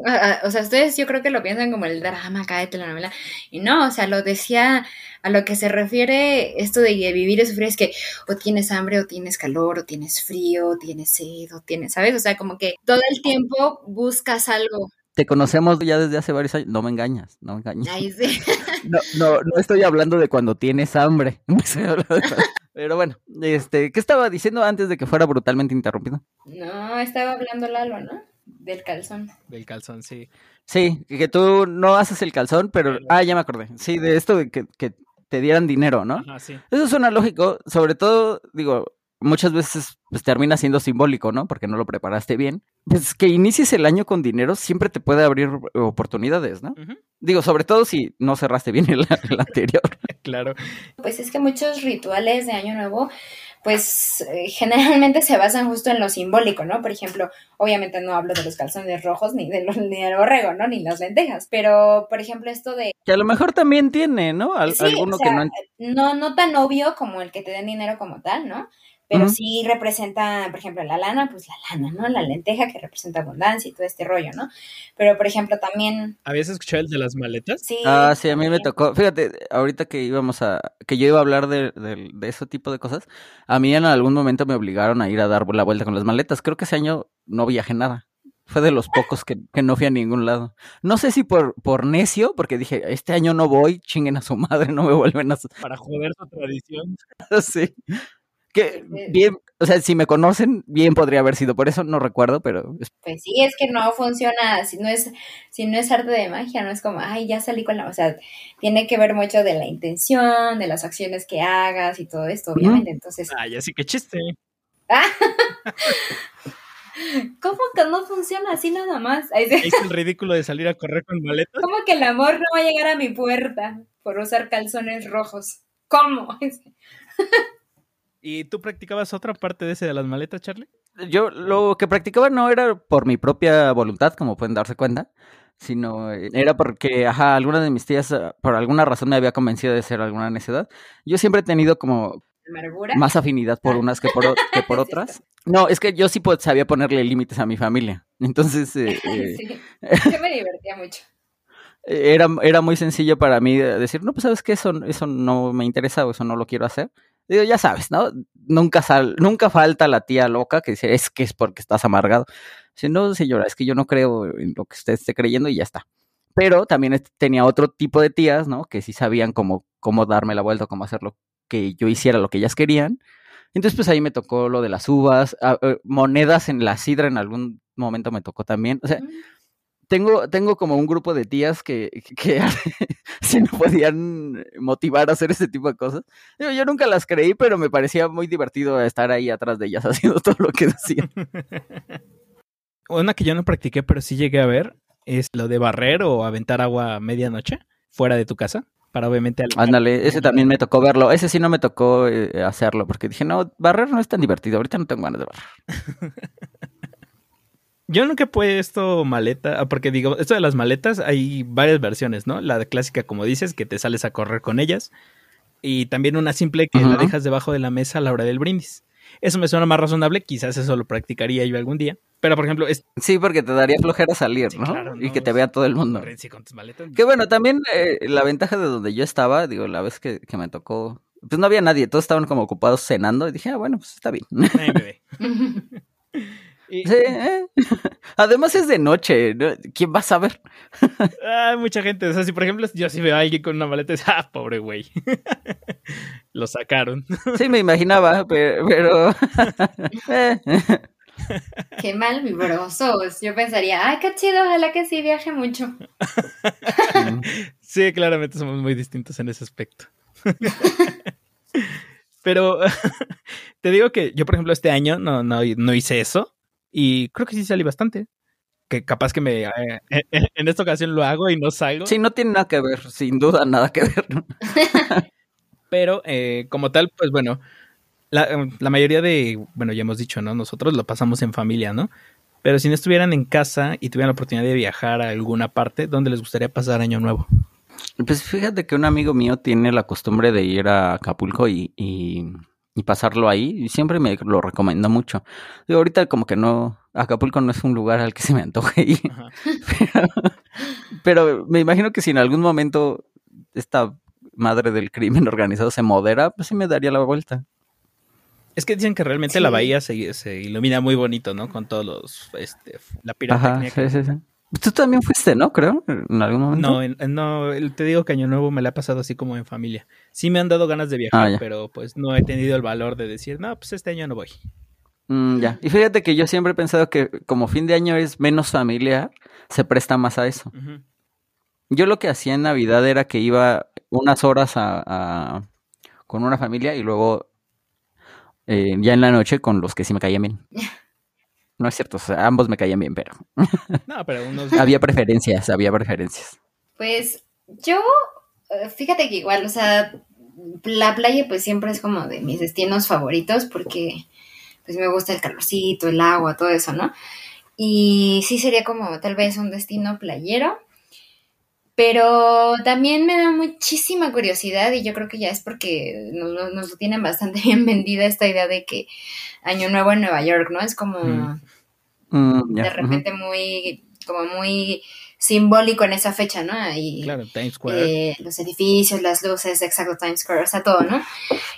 o sea, ustedes yo creo que lo piensan como el drama acá de telenovela. Y no, o sea, lo decía a lo que se refiere esto de vivir y sufrir es que o tienes hambre, o tienes calor, o tienes frío, o tienes sed, o tienes, ¿sabes? O sea, como que todo el tiempo buscas algo. Te conocemos ya desde hace varios años. No me engañas, no me engañas. Ay, sí. *laughs* No, no, no estoy hablando de cuando tienes hambre. *laughs* Pero bueno, este, ¿qué estaba diciendo antes de que fuera brutalmente interrumpido? No, estaba hablando Lalo, ¿no? Del calzón. Del calzón, sí. Sí, que tú no haces el calzón, pero... Ah, ya me acordé. Sí, de esto de que, que te dieran dinero, ¿no? Ajá, sí. Eso suena lógico, sobre todo, digo, muchas veces pues termina siendo simbólico, ¿no? Porque no lo preparaste bien. Pues que inicies el año con dinero siempre te puede abrir oportunidades, ¿no? Digo, sobre todo si no cerraste bien el, *laughs* el anterior. *laughs* Claro. Pues es que muchos rituales de Año Nuevo, pues eh, generalmente se basan justo en lo simbólico, ¿no? Por ejemplo, obviamente no hablo de los calzones rojos ni, de los, ni del borrego, ¿no? Ni las lentejas, pero por ejemplo esto de... Que a lo mejor también tiene, ¿no? Al- Sí, alguno o sea, que no... no, no tan obvio como el que te den dinero como tal, ¿no? Pero sí representa, por ejemplo, la lana, pues la lana, ¿no? La lenteja que representa abundancia y todo este rollo, ¿no? Pero, por ejemplo, también, ¿Habías escuchado el de las maletas? sí. Ah, sí, a mí me tocó. Fíjate, ahorita que íbamos a. que yo iba a hablar de, de, de ese tipo de cosas, a mí en algún momento me obligaron a ir a dar la vuelta con las maletas. Creo que ese año no viajé nada. Fue de los pocos que, que no fui a ningún lado. No sé si por, por necio, porque dije, este año no voy, chinguen a su madre, no me vuelven a. Para joder su tradición. *laughs* sí. Que bien, o sea, si me conocen, bien podría haber sido por eso, no recuerdo, pero es- Pues sí, es que no funciona, si no es, si no es arte de magia, no es como, ay, ya salí con la, o sea, tiene que ver mucho de la intención, de las acciones que hagas y todo esto, obviamente, entonces, Ah, ya sí que chiste. *laughs* ¿cómo que no funciona así nada más? Ay. Es el ridículo de salir a correr con maletas. ¿Cómo que el amor no va a llegar a mi puerta por usar calzones rojos? ¿Cómo? *laughs* ¿Y tú practicabas otra parte de ese de las maletas, Charlie? Yo lo que practicaba no era por mi propia voluntad, como pueden darse cuenta, sino eh, era porque, ajá, alguna de mis tías ah, por alguna razón me había convencido de hacer alguna necedad. Yo siempre he tenido como ¿Amargura? más afinidad por unas que por, que por *laughs* otras. No, es que yo sí po- sabía ponerle límites a mi familia. Entonces, eh, *laughs* eh, Sí, *laughs* yo me divertía mucho. era, era muy sencillo para mí de- decir, no, pues sabes que eso, eso no me interesa o eso no lo quiero hacer. Digo, ya sabes, ¿no? Nunca, sal, nunca falta la tía loca que dice, es que es porque estás amargado. Si no, señora, es que yo no creo en lo que usted esté creyendo y ya está. Pero también tenía otro tipo de tías, ¿no? Que sí sabían cómo, cómo darme la vuelta, cómo hacerlo, que yo hiciera lo que ellas querían. Entonces, pues ahí me tocó lo de las uvas, ah, eh, monedas en la sidra en algún momento me tocó también. O sea, tengo, tengo como un grupo de tías que, que *laughs* si no podían motivar a hacer ese tipo de cosas. Yo nunca las creí, pero me parecía muy divertido estar ahí atrás de ellas *laughs* haciendo todo lo que decían. *laughs* Una que yo no practiqué, pero sí llegué a ver, es lo de barrer o aventar agua a medianoche fuera de tu casa. Para obviamente... al- Ándale, ese también me tocó verlo. Ese sí no me tocó eh, hacerlo, porque dije, no, barrer no es tan divertido. Ahorita no tengo ganas de barrer. Yo nunca he puesto maleta, ah, porque digo, esto de las maletas hay varias versiones, ¿no? La clásica, como dices, que te sales a correr con ellas. Y también una simple que la dejas debajo de la mesa a la hora del brindis. Eso me suena más razonable, quizás eso lo practicaría yo algún día. Pero, por ejemplo, es Sí, porque te daría flojera salir, Sí, ¿no? claro, y que te vea todo el mundo. con tus maletas. Que bueno, también eh, la ventaja de donde yo estaba, digo, la vez que, que me tocó, pues no había nadie, todos estaban como ocupados cenando y dije, ah, bueno, pues está bien. Nadie me ve. *laughs* Y- Sí, eh. *laughs* Además es de noche, ¿no? ¿quién va a saber? *laughs* Ah, mucha gente. O sea, si por ejemplo yo si veo a alguien con una maleta, es, ah, pobre güey. *laughs* Lo sacaron. Sí, me imaginaba, pero... pero... eh. Qué mal vibrosos. Yo pensaría, ay, qué chido, ojalá que sí viaje mucho. Sí, claramente somos muy distintos en ese aspecto. Pero te digo que yo, por ejemplo, este año no, no, no hice eso. Y creo que sí salí bastante. Que capaz que me eh, eh, en esta ocasión lo hago y no salgo. Sí, no tiene nada que ver, sin duda nada que ver. *laughs* Pero eh, como tal, pues bueno, la, la mayoría de, bueno, ya hemos dicho, ¿no? Nosotros lo pasamos en familia, ¿no? Pero si no estuvieran en casa y tuvieran la oportunidad de viajar a alguna parte, ¿dónde les gustaría pasar Año Nuevo? Pues fíjate que un amigo mío tiene la costumbre de ir a Acapulco y, y, y pasarlo ahí y siempre me lo recomienda mucho. Digo, ahorita como que no, Acapulco no es un lugar al que se me antoje ir. *laughs* Pero, pero me imagino que si en algún momento esta madre del crimen *laughs* organizado se modera, pues sí me daría la vuelta. Es que dicen que realmente Sí. la bahía se, se ilumina muy bonito, ¿no? Con todos los, este, la Ajá, pirotecnia. sí, que- sí, sí. Tú también fuiste, ¿no? Creo, en algún momento. No, en- no, te digo que Año Nuevo me la ha pasado así como en familia. Sí me han dado ganas de viajar, Ah, pero pues no he tenido el valor de decir, no, pues este año no voy. Mm, ya. Y fíjate que yo siempre he pensado que como fin de año es menos familiar, se presta más a eso. Yo lo que hacía en Navidad era que iba unas horas a, a- con una familia y luego eh, ya en la noche con los que sí me caían bien. *laughs* No es cierto, o sea, ambos me caían bien, pero *laughs* No, pero unos... *laughs* había preferencias, había preferencias. Pues yo, eh, fíjate que igual, o sea, la playa pues siempre es como de mis destinos favoritos porque pues me gusta el calorcito, el agua, todo eso, ¿no? Y sí sería como tal vez un destino playero, pero también me da muchísima curiosidad y yo creo que ya es porque nos, nos- tienen bastante *laughs* bien vendida esta idea de que Año Nuevo en Nueva York, ¿no? Es como Mm. Mm, de repente muy, como muy simbólico en esa fecha, ¿no? Y, Claro, Times Square. eh, los edificios, las luces, exacto, Times Square, o sea, todo, ¿no?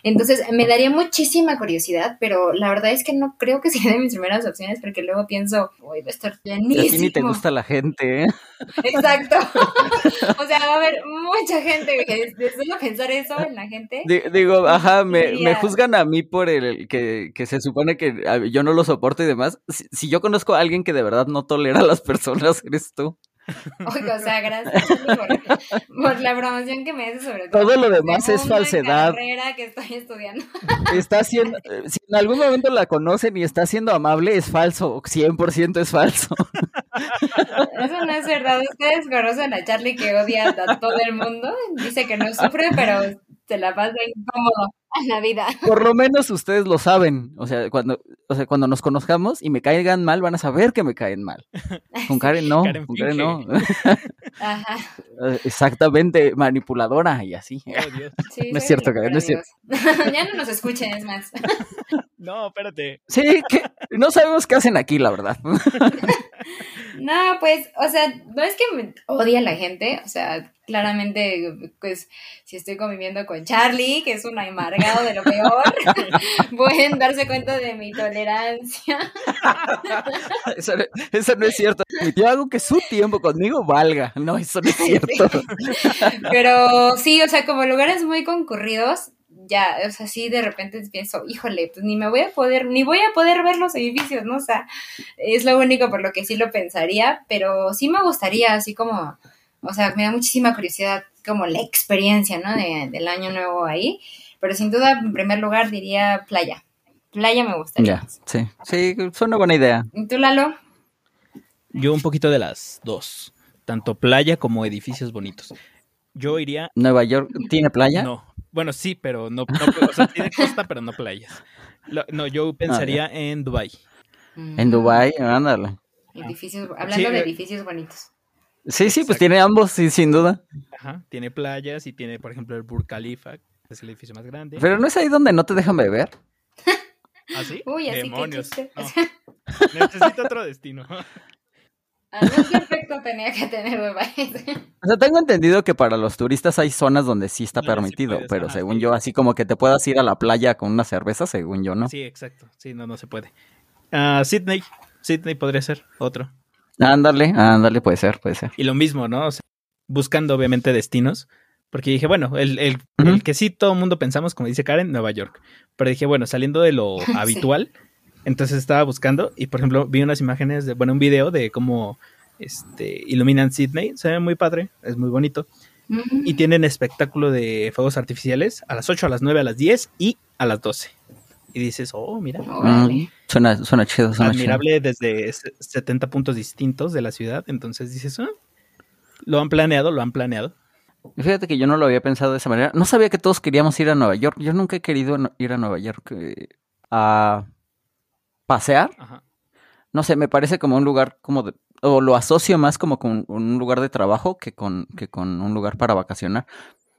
Entonces, me daría muchísima curiosidad, pero la verdad es que no creo que *laughs* sea de mis primeras opciones, porque luego pienso, uy, va a estar. Y a ti ni te llenísimo. gusta la gente, ¿eh? Exacto. *laughs* o sea, va a haber mucha gente que solo pensar eso en la gente. Di- Digo, ajá, me, me juzgan a mí por el que, que se supone que a- yo no lo soporto y demás. Si, si yo conozco a alguien que de verdad no tolera a las personas, *laughs* eres tú. *laughs* Oiga, o sea, gracias por, *laughs* por la promoción que me haces sobre todo. Todo lo demás es falsedad. carrera que estoy estudiando. *laughs* Está eh, si en algún momento la conocen y está siendo amable, es falso, 100% es falso. Eso no es verdad. Ustedes conocen a Charlie que odia a todo el mundo. Dice que no sufre, pero se la pasa incómodo *laughs* en la vida. Por lo menos ustedes lo saben. O sea, cuando, o sea, cuando nos conozcamos y me caigan mal, van a saber que me caen mal. *laughs* Con Karen no, Karen con Karen no. *laughs* Ajá. Exactamente, manipuladora y así. Oh, Dios. Sí, No es cierto, mejor no es cierto. ya no nos escuchen, es más. No, espérate. Sí, que no sabemos qué hacen aquí, la verdad. *laughs* No, pues, o sea, no es que me odie a la gente, o sea, claramente, pues, si estoy conviviendo con Charlie, que es un amargado de lo peor, *laughs* pueden darse cuenta de mi tolerancia. *laughs* Eso, no- eso no es cierto. Yo hago que su tiempo conmigo valga. No, eso no es cierto. Pero sí, o sea, como lugares muy concurridos, ya, o sea, sí de repente pienso, híjole, pues ni me voy a poder, ni voy a poder ver los edificios, ¿no? O sea, es lo único por lo que sí lo pensaría, pero sí me gustaría, así como, o sea, me da muchísima curiosidad como la experiencia, ¿no? De, del año nuevo ahí, pero sin duda, en primer lugar, diría playa. Playa me gustaría. Ya, sí. Sí, es una buena idea. ¿Y tú, Lalo? Yo un poquito de las dos. Tanto playa como edificios bonitos. Yo iría... Nueva York tiene playa. No. Bueno, sí, pero no... no *laughs* o sea, tiene costa, pero no playas. Lo- no, yo pensaría en Dubai. En Dubai, ándale. Edificios, hablando Sí, de eh. edificios bonitos. Sí, sí, pues tiene ambos, sí, sin duda. Ajá. Tiene playas y tiene, por ejemplo, el Burj Khalifa, que es el edificio más grande. Pero no es ahí donde no te dejan beber. ¿Ah, sí? *laughs* Uy, así que Demonios. chiste. No. *laughs* Necesito otro destino. Algo perfecto tenía que tener Dubai. *laughs* O sea, tengo entendido que para los turistas hay zonas donde sí está permitido, puedes, pero ajá, según sí. yo, así como que te puedas ir a la playa con una cerveza, según yo, ¿no? Sí, exacto. Sí, no, no se puede. Ah, Sydney. Sydney podría ser otro. Ándale, ándale, puede ser, puede ser. Y lo mismo, ¿no? O sea, buscando obviamente destinos. Porque dije, bueno, el, el, el que sí todo el mundo pensamos, como dice Karen, Nueva York. Pero dije, bueno, saliendo de lo *laughs* Sí. Entonces estaba buscando y, por ejemplo, vi unas imágenes, de, bueno, un video de cómo este, iluminan Sydney. Se ve muy padre, es muy bonito. Y tienen espectáculo de fuegos artificiales a las 8, a las 9, a las 10 y a las 12. Y dices, oh, mira, Órale. Mm, suena, suena chido, suena chido. admirable desde se- 70 puntos distintos de la ciudad. Entonces dices, ah, lo han planeado, lo han planeado. Fíjate que yo no lo había pensado de esa manera. No sabía que todos queríamos ir a Nueva York. Yo nunca he querido ir a Nueva York eh, a pasear. Ajá. no sé, me parece como un lugar como de, o lo asocio más como con un lugar de trabajo que con, que con un lugar para vacacionar.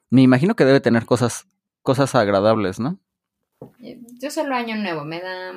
Me imagino que debe tener cosas, cosas agradables, ¿no? Yo solo año nuevo, me da...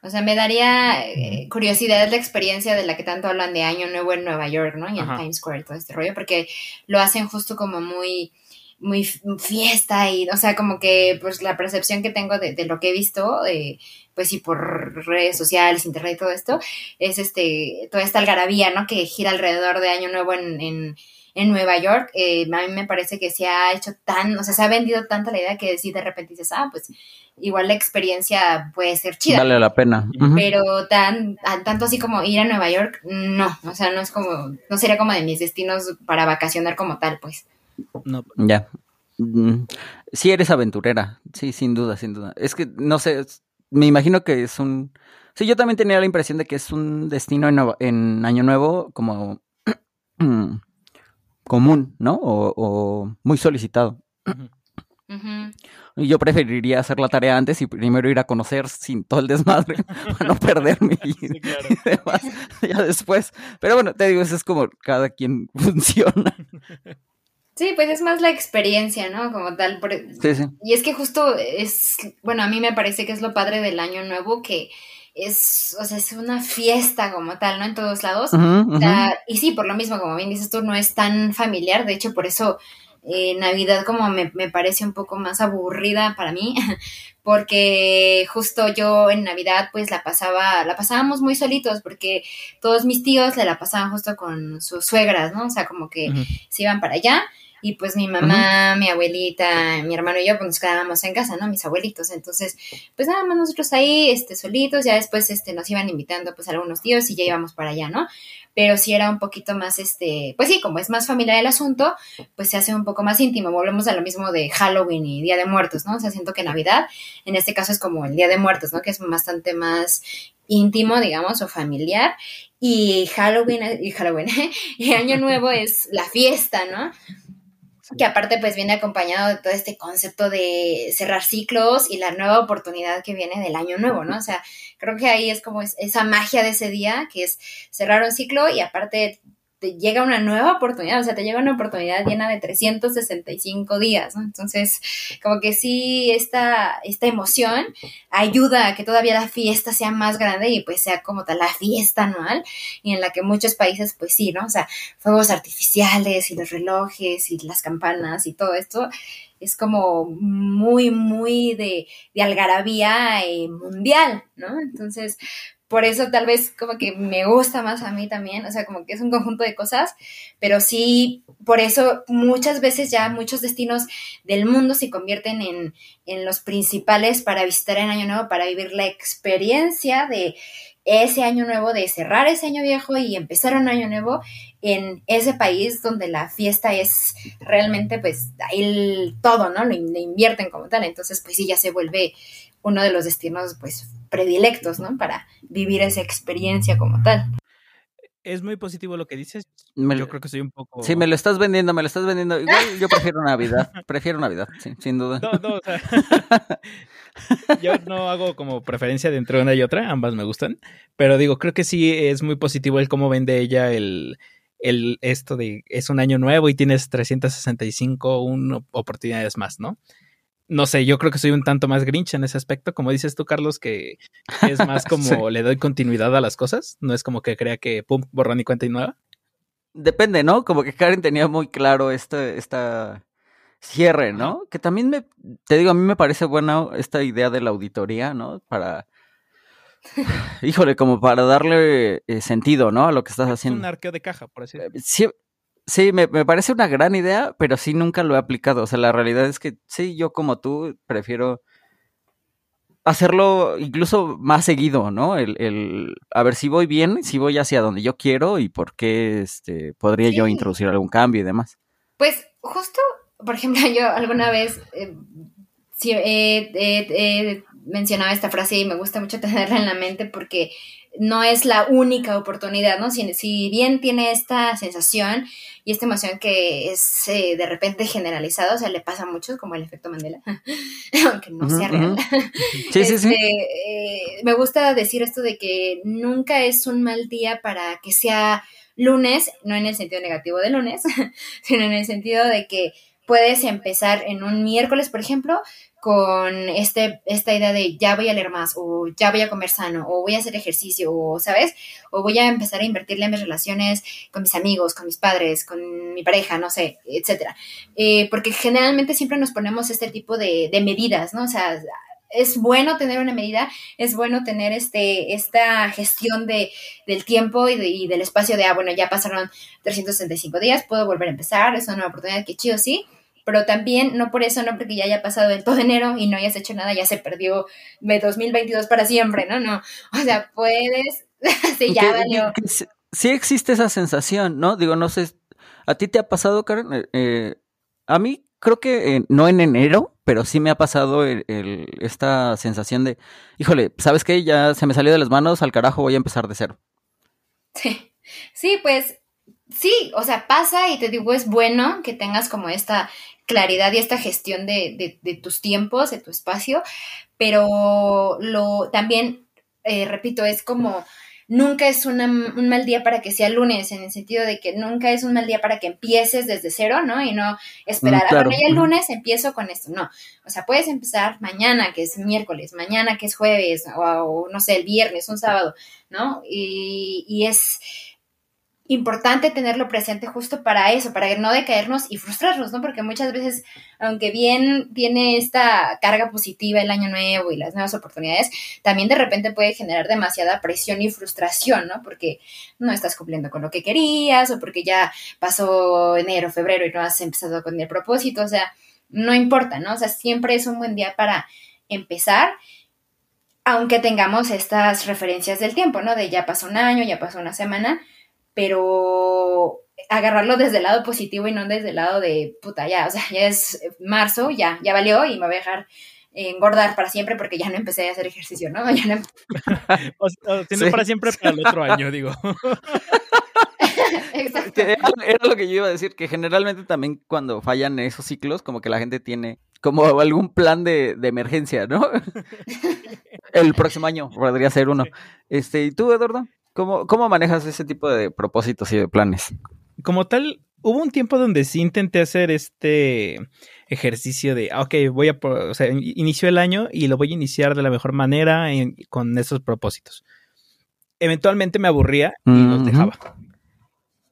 O sea, me daría eh, curiosidad la experiencia de la que tanto hablan de Año Nuevo en Nueva York, ¿no? Y en Times Square, todo este rollo, porque lo hacen justo como muy muy fiesta y, o sea, como que pues la percepción que tengo de, lo que he visto, eh, pues sí, por redes sociales, internet y todo esto, es este, toda esta algarabía, ¿no? Que gira alrededor de Año Nuevo en, en, en Nueva York. Eh, a mí me parece que se ha hecho tan, o sea, se ha vendido tanto la idea que si de repente dices, ah, pues igual la experiencia puede ser chida. Vale la pena. Pero tan, tanto así como ir a Nueva York, no, o sea, no es como, no sería como de mis destinos para vacacionar como tal, pues. No. Ya. Mm, sí eres aventurera, sí, sin duda, sin duda. Es que, no sé, me imagino que es un... Sí, yo también tenía la impresión de que es un destino en, Año Nuevo como *clears throat* común, ¿no? O, muy solicitado. Y yo preferiría hacer la tarea antes y primero ir a conocer sin todo el desmadre *laughs* para no perderme *laughs* y, demás, ya después. Pero bueno, te digo, eso es como cada quien *laughs* funciona. Sí, pues es más la experiencia, ¿no? Como tal. Sí, sí. Y es que justo es, bueno, a mí me parece que es lo padre del año nuevo que es, o sea, es una fiesta como tal, ¿no? En todos lados. y sí, por lo mismo, como bien dices tú, no es tan familiar. De hecho, por eso eh, Navidad como me, me, parece un poco más aburrida para mí, *laughs* porque justo yo en Navidad pues la pasaba, la pasábamos muy solitos, porque todos mis tíos le la pasaban justo con sus suegras, ¿no? O sea, como que se iban para allá y pues mi mamá, mi abuelita, mi hermano y yo, pues nos quedábamos en casa, ¿no? Mis abuelitos. Entonces, pues nada más nosotros ahí, este, solitos, ya después, este, nos iban invitando, pues, algunos tíos y ya íbamos para allá, ¿no? Pero si era un poquito más, este, pues sí, como es más familiar el asunto, pues se hace un poco más íntimo. Volvemos a lo mismo de Halloween y Día de Muertos, ¿no? O sea, siento que Navidad, en este caso es como el Día de Muertos, ¿no? Que es bastante más íntimo, digamos, o familiar. Y Halloween, y Halloween, *laughs* y Año Nuevo es la fiesta, ¿no? Que aparte pues viene acompañado de todo este concepto de cerrar ciclos y la nueva oportunidad que viene del año nuevo, ¿no? O sea, creo que ahí es como esa magia de ese día, que es cerrar un ciclo y aparte te llega una nueva oportunidad, o sea, te llega una oportunidad llena de 365 días, ¿no? Entonces, como que sí, esta, esta emoción ayuda a que todavía la fiesta sea más grande y pues sea como tal la fiesta anual y en la que muchos países, pues sí, ¿no? O sea, fuegos artificiales y los relojes y las campanas y todo esto es como muy, muy de, de algarabía eh, mundial, ¿no? Entonces, por eso tal vez como que me gusta más a mí también, o sea, como que es un conjunto de cosas, pero sí, por eso muchas veces ya muchos destinos del mundo se convierten en, en los principales para visitar en Año Nuevo, para vivir la experiencia de ese año nuevo, de cerrar ese año viejo y empezar un año nuevo en ese país donde la fiesta es realmente, pues, ahí todo, ¿no? Lo invierten como tal. Entonces, pues sí, ya se vuelve uno de los destinos, pues, predilectos, ¿no? Para vivir esa experiencia como tal. Es muy positivo lo que dices. yo creo que soy un poco. Sí, me lo estás vendiendo, me lo estás vendiendo. Igual yo prefiero Navidad. *laughs* Prefiero Navidad, sin duda. No, no, o sea, *laughs* yo no hago como preferencia de entre una y otra. Ambas me gustan. Pero digo, creo que sí es muy positivo el cómo vende ella el, el esto de es un año nuevo y tienes 365 un, oportunidades más, ¿no? No sé, yo creo que soy un tanto más grinch en ese aspecto, como dices tú, Carlos, que es más *laughs* como le doy continuidad a las cosas, no es como que crea que, pum, borrón y cuenta y nueva. Depende, ¿no? Como que Karen tenía muy claro este, esta cierre, ¿no? Que también me, te digo, a mí me parece buena esta idea de la auditoría, ¿no? Para, *sighs* híjole, como para darle eh, sentido, ¿no? A lo que estás haciendo. un arqueo de caja, por así decirlo. Eh, sí, Sí, me, parece una gran idea, pero sí nunca lo he aplicado. O sea, la realidad es que sí, yo como tú prefiero hacerlo incluso más seguido, ¿no? El, el, a ver si voy bien, si voy hacia donde yo quiero y por qué este, podría yo introducir algún cambio y demás. Pues justo, por ejemplo, *laughs* yo alguna vez eh, sí, mencionaba esta frase y me gusta mucho *laughs* tenerla en la mente porque no es la única oportunidad, ¿no? Si, si bien tiene esta sensación y esta emoción que es eh, de repente generalizada, o sea, le pasa a muchos, como el efecto Mandela, *laughs* aunque no sea real. *laughs* Sí, sí, sí. Este, eh, me gusta decir esto de que nunca es un mal día para que sea lunes, no en el sentido negativo de lunes, *laughs* sino en el sentido de que puedes empezar en un miércoles, por ejemplo, con este, esta idea de ya voy a leer más, o ya voy a comer sano, o voy a hacer ejercicio, o, ¿sabes? O voy a empezar a invertirle en mis relaciones con mis amigos, con mis padres, con mi pareja, no sé, etcétera. Eh, porque generalmente siempre nos ponemos este tipo de, de medidas, ¿no? O sea, es bueno tener una medida, es bueno tener este, esta gestión de, del tiempo y, y, del espacio de, ah, bueno, ya pasaron 365 días, puedo volver a empezar, es una nueva oportunidad, que chido, sí, pero también no por eso, no porque ya haya pasado el todo enero y no hayas hecho nada, ya se perdió 2022 para siempre, ¿no? No, o sea, puedes, *laughs* sí, ya valió. sí existe esa sensación, ¿no? Digo, no sé, ¿a ti te ha pasado, Karen? Eh, eh a mí creo que eh, no en enero, pero sí me ha pasado el, el, esta sensación de, híjole, ¿sabes qué? Ya se me salió de las manos, al carajo voy a empezar de cero. Sí, sí, pues sí, o sea, pasa y te digo, es bueno que tengas como esta claridad y esta gestión de, de, de tus tiempos, de tu espacio, pero lo también, eh, repito, es como nunca es una, un mal día para que sea lunes, en el sentido de que nunca es un mal día para que empieces desde cero, ¿no? Y no esperar, mm, claro. bueno, ya el lunes empiezo con esto, no. O sea, puedes empezar mañana, que es miércoles, mañana, que es jueves, o, o no sé, el viernes, un sábado, ¿no? Y, y es importante tenerlo presente justo para eso, para no decaernos y frustrarnos, ¿no? Porque muchas veces, aunque bien tiene esta carga positiva el año nuevo y las nuevas oportunidades, también de repente puede generar demasiada presión y frustración, ¿no? Porque no estás cumpliendo con lo que querías o porque ya pasó enero, febrero y no has empezado con el propósito, o sea, no importa, ¿no? O sea, siempre es un buen día para empezar aunque tengamos estas referencias del tiempo, ¿no? De ya pasó un año, ya pasó una semana, pero agarrarlo desde el lado positivo y no desde el lado de puta, ya, o sea, ya es marzo, ya, ya valió y me voy a dejar engordar para siempre porque ya no empecé a hacer ejercicio, ¿no? *laughs* Ya no... o, sí. para siempre para el otro año, digo. *laughs* Exacto. Era, era, lo que yo iba a decir, que generalmente también cuando fallan esos ciclos, como que la gente tiene como algún plan de, de emergencia, ¿no? *laughs* el próximo año podría ser uno. Este, ¿y tú, Eduardo? ¿Cómo, ¿Cómo manejas ese tipo de propósitos y de planes? Como tal, hubo un tiempo donde sí intenté hacer este ejercicio de, ok, voy a, o sea, inició el año y lo voy a iniciar de la mejor manera en, con esos propósitos. Eventualmente me aburría y mm -hmm. los dejaba.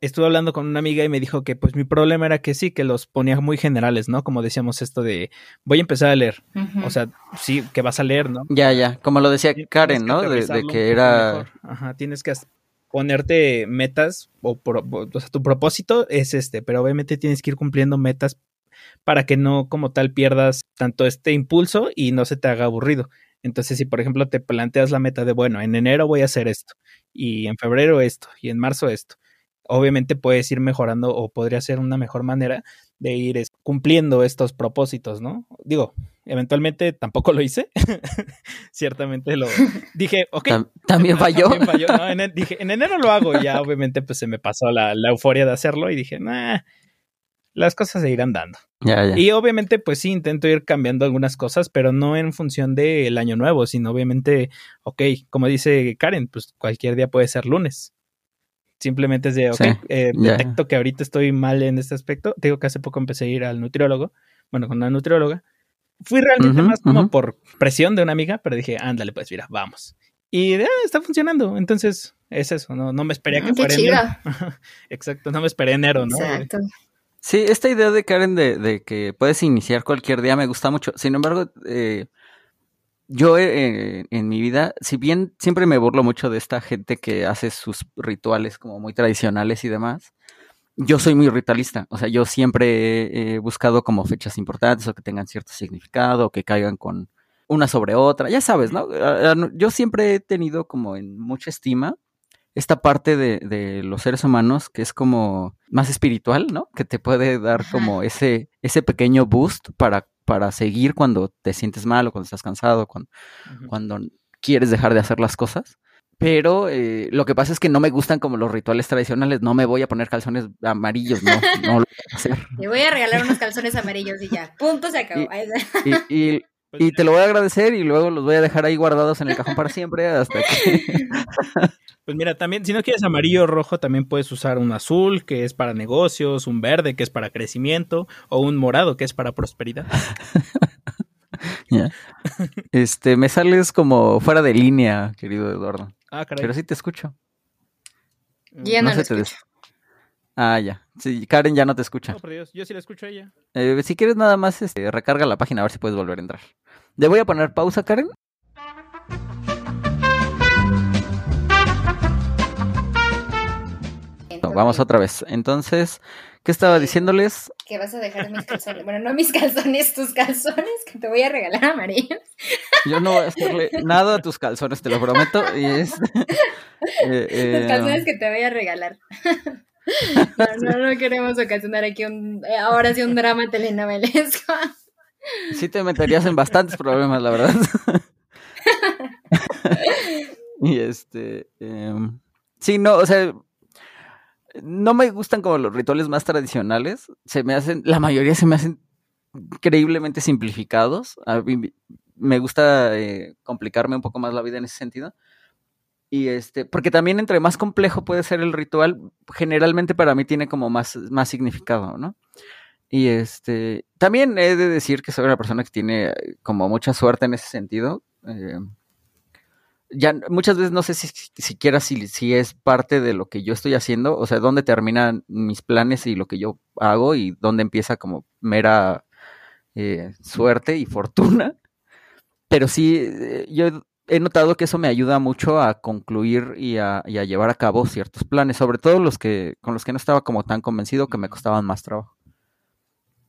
Estuve hablando con una amiga y me dijo que pues mi problema era que sí, que los ponía muy generales, ¿no? Como decíamos esto de voy a empezar a leer. Uh -huh. O sea, sí, que vas a leer, ¿no? Ya, ya, como lo decía Karen, ¿no? De, de, que era... Ajá, tienes que ponerte metas o, pro, o sea, tu propósito es este, pero obviamente tienes que ir cumpliendo metas para que no como tal pierdas tanto este impulso y no se te haga aburrido. Entonces, si por ejemplo te planteas la meta de, bueno, en enero voy a hacer esto, y en febrero esto, y en marzo esto, obviamente puedes ir mejorando o podría ser una mejor manera de ir cumpliendo estos propósitos, ¿no? Digo, eventualmente tampoco lo hice, *laughs* ciertamente lo dije, ok. *laughs* También falló. También falló ¿no? en, *laughs* dije, en enero lo hago y ya obviamente pues se me pasó la, la euforia de hacerlo y dije, nah, las cosas se irán dando. Ya, ya. Y obviamente, pues sí, intento ir cambiando algunas cosas, pero no en función del año nuevo, sino obviamente, ok, como dice Karen, pues cualquier día puede ser lunes. Simplemente es de, ok, sí, eh, detecto yeah. que ahorita estoy mal en este aspecto. Te digo que hace poco empecé a ir al nutriólogo, bueno, con una nutrióloga. Fui realmente uh -huh, más como uh -huh. por presión de una amiga, pero dije, ándale, pues mira, vamos. Y ah, está funcionando. Entonces, es eso, no, no me esperé a que mm, fuera enero. *laughs* Exacto, no me esperé enero, ¿no? Exacto. Sí, esta idea de Karen de, de, que puedes iniciar cualquier día me gusta mucho. Sin embargo, eh, yo eh, en mi vida, si bien siempre me burlo mucho de esta gente que hace sus rituales como muy tradicionales y demás, yo soy muy ritualista. O sea, yo siempre he, buscado como fechas importantes o que tengan cierto significado o que caigan con una sobre otra. Ya sabes, ¿no? Yo siempre he tenido como en mucha estima esta parte de, de, los seres humanos que es como más espiritual, ¿no? Que te puede dar como ese, ese pequeño boost para para seguir cuando te sientes mal o cuando estás cansado, cuando, uh -huh. cuando quieres dejar de hacer las cosas. pero eh, lo que pasa es que no me gustan como los rituales tradicionales. No me voy a poner calzones amarillos, no, no lo voy a hacer. *laughs* Te voy a regalar unos *laughs* calzones amarillos y ya. Punto, se acabó. Y, y, te lo voy a agradecer y luego los voy a dejar ahí guardados en el cajón para siempre hasta que... *laughs* Pues mira, también si no quieres amarillo o rojo, también puedes usar un azul que es para negocios, un verde que es para crecimiento o un morado que es para prosperidad. *laughs* Este, me sales como fuera de línea, querido Eduardo. Ah, caray. Pero sí te escucho. Ya no, te Ah, ya. Sí, Karen ya no te escucha. No, por Dios, yo sí la escucho a ella. Eh, si quieres nada más, este, recarga la página a ver si puedes volver a entrar. Le voy a poner pausa, Karen. vamos otra vez. Entonces, ¿qué estaba diciéndoles? Que vas a dejar mis calzones. Bueno, no mis calzones, tus calzones, que te voy a regalar amarillos. Yo no voy a hacerle nada a tus calzones, te lo prometo. Y es, *laughs* eh, eh, Los calzones que te voy a regalar. *laughs* No, no, queremos ocasionar aquí un, eh, ahora sí un drama telenovelesco. Sí te meterías en bastantes problemas, la verdad. *laughs* y este, em, sí, no, o sea, no me gustan como los rituales más tradicionales. Se me hacen, la mayoría se me hacen increíblemente simplificados. A mí me gusta eh, complicarme un poco más la vida en ese sentido. Y este, porque también entre más complejo puede ser el ritual, generalmente para mí tiene como más, más significado, ¿no? Y este, también he de decir que soy una persona que tiene como mucha suerte en ese sentido. Eh, ya muchas veces no sé si siquiera si, si es parte de lo que yo estoy haciendo, o sea, dónde terminan mis planes y lo que yo hago y dónde empieza como mera eh, suerte y fortuna. Pero sí, eh, yo he notado que eso me ayuda mucho a concluir y a, llevar a cabo ciertos planes, sobre todo los que con los que no estaba como tan convencido que me costaban más trabajo.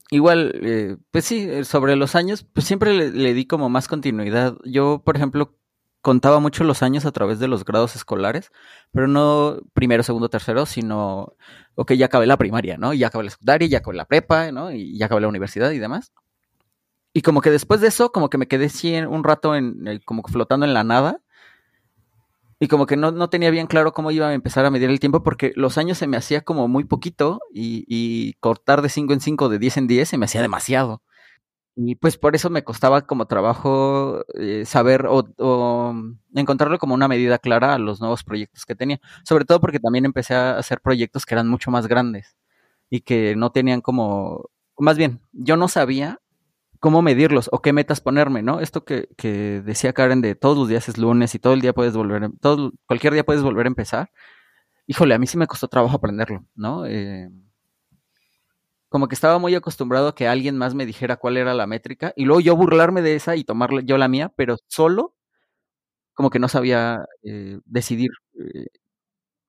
Igual, eh, pues sí, sobre los años, pues siempre le, di como más continuidad. Yo, por ejemplo, contaba mucho los años a través de los grados escolares, pero no primero, segundo, tercero, sino, ok, ya acabé la primaria, ¿no? Ya acabé la secundaria, ya acabé la prepa, ¿no? Y ya acabé la universidad y demás. Y como que después de eso, como que me quedé así un rato en, eh, como flotando en la nada. Y como que no, no, tenía bien claro cómo iba a empezar a medir el tiempo porque los años se me hacía como muy poquito y, y cortar de 5 en 5, de 10 en 10 se me hacía demasiado. Y pues por eso me costaba como trabajo eh, saber o, encontrarlo como una medida clara a los nuevos proyectos que tenía. Sobre todo porque también empecé a hacer proyectos que eran mucho más grandes y que no tenían como, más bien, yo no sabía cómo medirlos o qué metas ponerme, ¿no? Esto que, que decía Karen de todos los días es lunes y todo el día puedes volver, todo, cualquier día puedes volver a empezar. Híjole, a mí sí me costó trabajo aprenderlo, ¿no? Eh, como que estaba muy acostumbrado a que alguien más me dijera cuál era la métrica y luego yo burlarme de esa y tomar yo la mía, pero solo como que no sabía eh, decidir eh,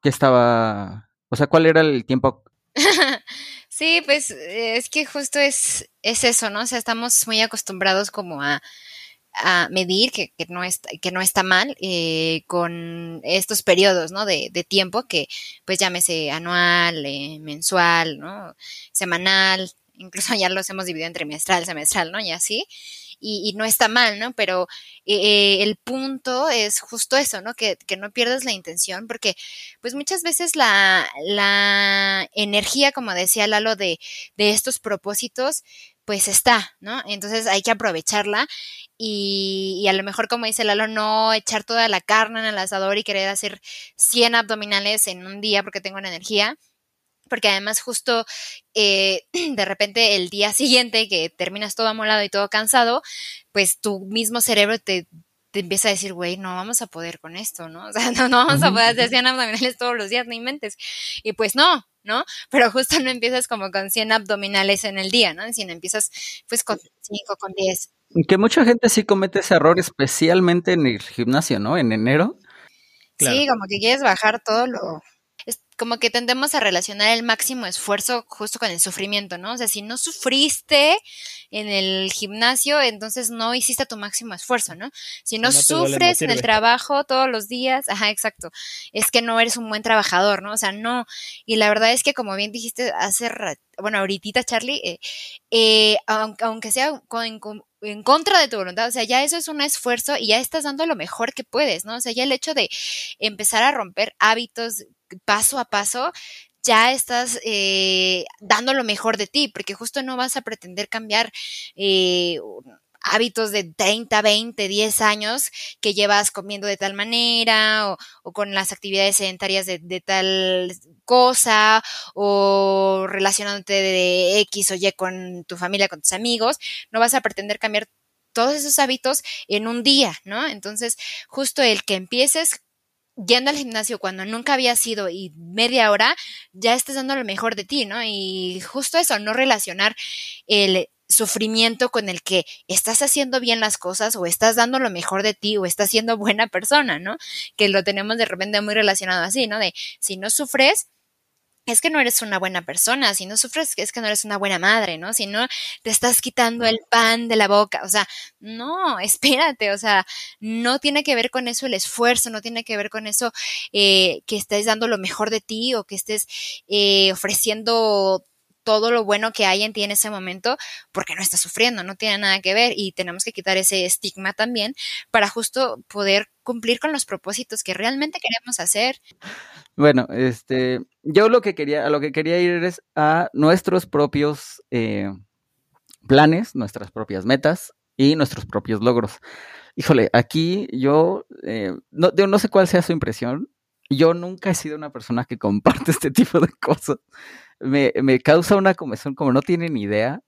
qué estaba, o sea, cuál era el tiempo. *laughs* sí, pues es que justo es, es eso, ¿no? O sea, estamos muy acostumbrados como a a medir, que, que, no, está, que no está mal, eh, con estos periodos, ¿no? De, de, tiempo que, pues llámese anual, eh, mensual, ¿no? Semanal, incluso *laughs* ya los hemos dividido en trimestral, semestral, ¿no? Y así. Y, y no está mal, ¿no? Pero eh, el punto es justo eso, ¿no? Que, que, no pierdas la intención, porque pues muchas veces la, la energía, como decía Lalo, de, de estos propósitos, pues está, ¿no? Entonces hay que aprovecharla y, y, a lo mejor, como dice Lalo, no echar toda la carne en el asador y querer hacer 100 abdominales en un día porque tengo una energía. Porque además justo eh, *clears throat* de repente el día *laughs* siguiente que terminas todo amolado y todo cansado, pues tu mismo cerebro te, te empieza a decir, güey, no vamos a poder con esto, ¿no? *laughs* O sea, no, no vamos a poder hacer 100 abdominales todos los días, ni mentes. Y pues no, ¿no? Pero justo no empiezas como con 100 abdominales en el día, ¿no? Sino empiezas pues con 5, con 10. Que mucha gente sí comete ese error, especialmente en el gimnasio, ¿no? En enero. Sí, como que quieres bajar todo lo, como que tendemos a relacionar el máximo esfuerzo justo con el sufrimiento, ¿no? O sea, si no sufriste en el gimnasio, entonces no hiciste tu máximo esfuerzo, ¿no? Si no, sufres en el trabajo todos los días, ajá, exacto, es que no eres un buen trabajador, ¿no? O sea, no. Y la verdad es que, como bien dijiste hace, bueno, ahorita, Charlie, eh, eh, aunque, sea con, en contra de tu voluntad, o sea, ya eso es un esfuerzo y ya estás dando lo mejor que puedes, ¿no? O sea, ya el hecho de empezar a romper hábitos paso a paso, ya estás eh, dando lo mejor de ti, porque justo no vas a pretender cambiar eh, hábitos de 30, 20, 10 años que llevas comiendo de tal manera o, con las actividades sedentarias de, de, tal cosa o relacionándote de X o Y con tu familia, con tus amigos, no vas a pretender cambiar todos esos hábitos en un día, ¿no? Entonces, justo el que empieces yendo al gimnasio cuando nunca había sido y media hora, ya estás dando lo mejor de ti, ¿no? Y justo eso, no relacionar el sufrimiento con el que estás haciendo bien las cosas o estás dando lo mejor de ti o estás siendo buena persona, ¿no? Que lo tenemos de repente muy relacionado así, ¿no? De si no sufres, es que no eres una buena persona, si no sufres es que no eres una buena madre, ¿no? Si no te estás quitando el pan de la boca, o sea, no, *laughs* espérate, o sea, no tiene que ver con eso el esfuerzo, no tiene que ver con eso eh, que estés dando lo mejor de ti o que estés eh, ofreciendo todo lo bueno que hay en ti en ese momento porque no estás sufriendo, no tiene nada que ver y tenemos que quitar ese estigma también para justo poder cumplir con los propósitos que realmente queremos hacer. Bueno, este, yo lo que quería, a lo que quería ir es a nuestros propios eh, planes, nuestras propias metas y nuestros propios logros. Híjole, aquí yo eh, no, no sé cuál sea su impresión. Yo nunca he sido una persona que comparte *laughs* este tipo de cosas. Me, me causa una comezón como no tienen idea